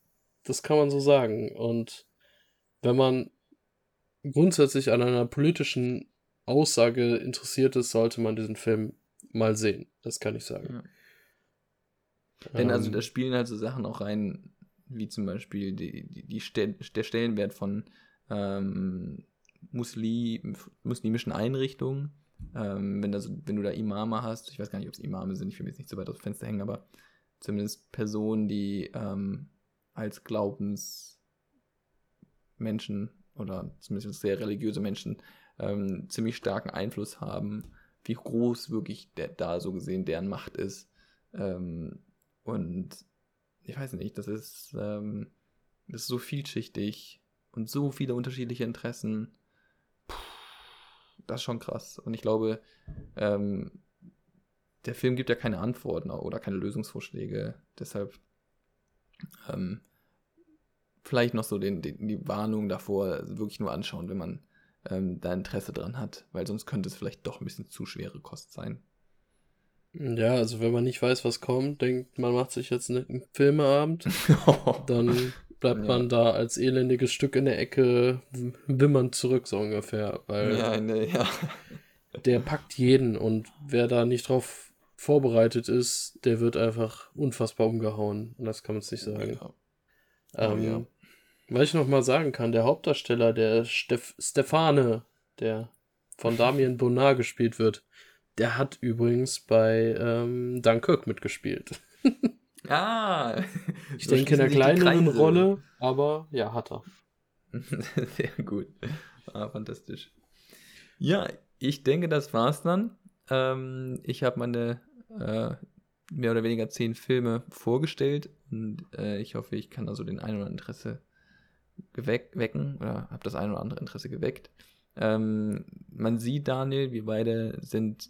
das kann man so sagen. Und wenn man grundsätzlich an einer politischen Aussage interessiert ist, sollte man diesen Film mal sehen. Das kann ich sagen. Ja. Denn also ähm, da spielen halt so Sachen auch rein, wie zum Beispiel die, die, die Stel der Stellenwert von ähm, Muslim, muslimischen Einrichtungen. Ähm, wenn, das, wenn du da Imame hast, ich weiß gar nicht, ob es Imame sind, ich will mir jetzt nicht so weit aus dem Fenster hängen, aber zumindest Personen, die ähm, als Glaubensmenschen oder zumindest sehr religiöse Menschen ähm, ziemlich starken Einfluss haben, wie groß wirklich der, da so gesehen deren Macht ist. Ähm, und ich weiß nicht, das ist, ähm, das ist so vielschichtig und so viele unterschiedliche Interessen das ist schon krass. Und ich glaube, ähm, der Film gibt ja keine Antworten oder keine Lösungsvorschläge. Deshalb ähm, vielleicht noch so den, den, die Warnung davor wirklich nur anschauen, wenn man ähm, da Interesse dran hat, weil sonst könnte es vielleicht doch ein bisschen zu schwere Kost sein. Ja, also wenn man nicht weiß, was kommt, denkt man macht sich jetzt einen Filmeabend, [laughs] dann bleibt ja. man da als elendiges Stück in der Ecke wimmernd zurück, so ungefähr. Weil ja, ne, ja. [laughs] der packt jeden und wer da nicht drauf vorbereitet ist, der wird einfach unfassbar umgehauen. Und das kann man sich sagen. Ja. Ähm, ja. Was ich noch mal sagen kann, der Hauptdarsteller, der Stef Stefane, der von Damien Bonnard gespielt wird. Der hat übrigens bei ähm, Dunkirk mitgespielt. [laughs] ah! [laughs] Ich so denke in einer kleineren Rolle, aber ja, hat er. [laughs] Sehr gut. Ah, fantastisch. Ja, ich denke, das war's dann. Ähm, ich habe meine äh, mehr oder weniger zehn Filme vorgestellt und äh, ich hoffe, ich kann also den ein oder andere Interesse wecken oder habe das ein oder andere Interesse geweckt. Ähm, man sieht, Daniel, wir beide sind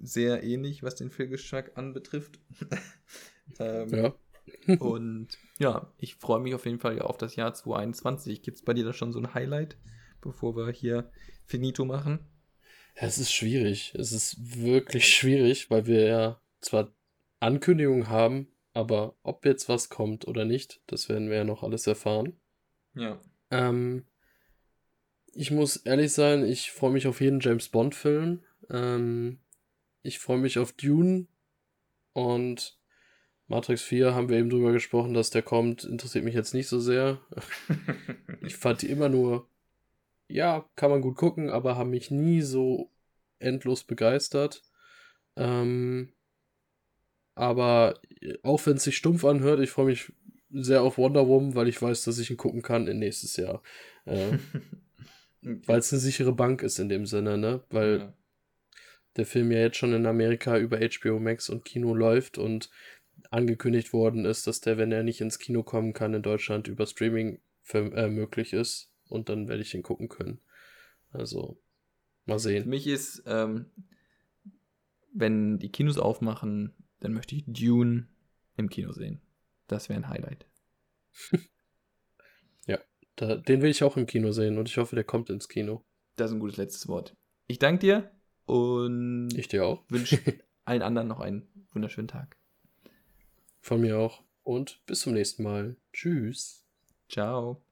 sehr ähnlich, was den Filmgeschmack anbetrifft. [laughs] ähm, ja. [laughs] und ja, ich freue mich auf jeden Fall auf das Jahr 2021. Gibt es bei dir da schon so ein Highlight, bevor wir hier Finito machen? Ja, es ist schwierig. Es ist wirklich schwierig, weil wir ja zwar Ankündigungen haben, aber ob jetzt was kommt oder nicht, das werden wir ja noch alles erfahren. Ja. Ähm, ich muss ehrlich sein, ich freue mich auf jeden James Bond-Film. Ähm, ich freue mich auf Dune und Matrix 4 haben wir eben drüber gesprochen, dass der kommt, interessiert mich jetzt nicht so sehr. [laughs] ich fand die immer nur, ja, kann man gut gucken, aber haben mich nie so endlos begeistert. Ähm, aber auch wenn es sich stumpf anhört, ich freue mich sehr auf Wonder Woman, weil ich weiß, dass ich ihn gucken kann in nächstes Jahr. Äh. [laughs] Weil es eine sichere Bank ist in dem Sinne, ne? Weil ja. der Film ja jetzt schon in Amerika über HBO Max und Kino läuft und angekündigt worden ist, dass der, wenn er nicht ins Kino kommen kann, in Deutschland über Streaming für, äh, möglich ist. Und dann werde ich ihn gucken können. Also, mal sehen. Für mich ist, ähm, wenn die Kinos aufmachen, dann möchte ich Dune im Kino sehen. Das wäre ein Highlight. [laughs] ja, da, den will ich auch im Kino sehen und ich hoffe, der kommt ins Kino. Das ist ein gutes letztes Wort. Ich danke dir und ich dir auch. wünsche [laughs] allen anderen noch einen wunderschönen Tag. Von mir auch und bis zum nächsten Mal. Tschüss. Ciao.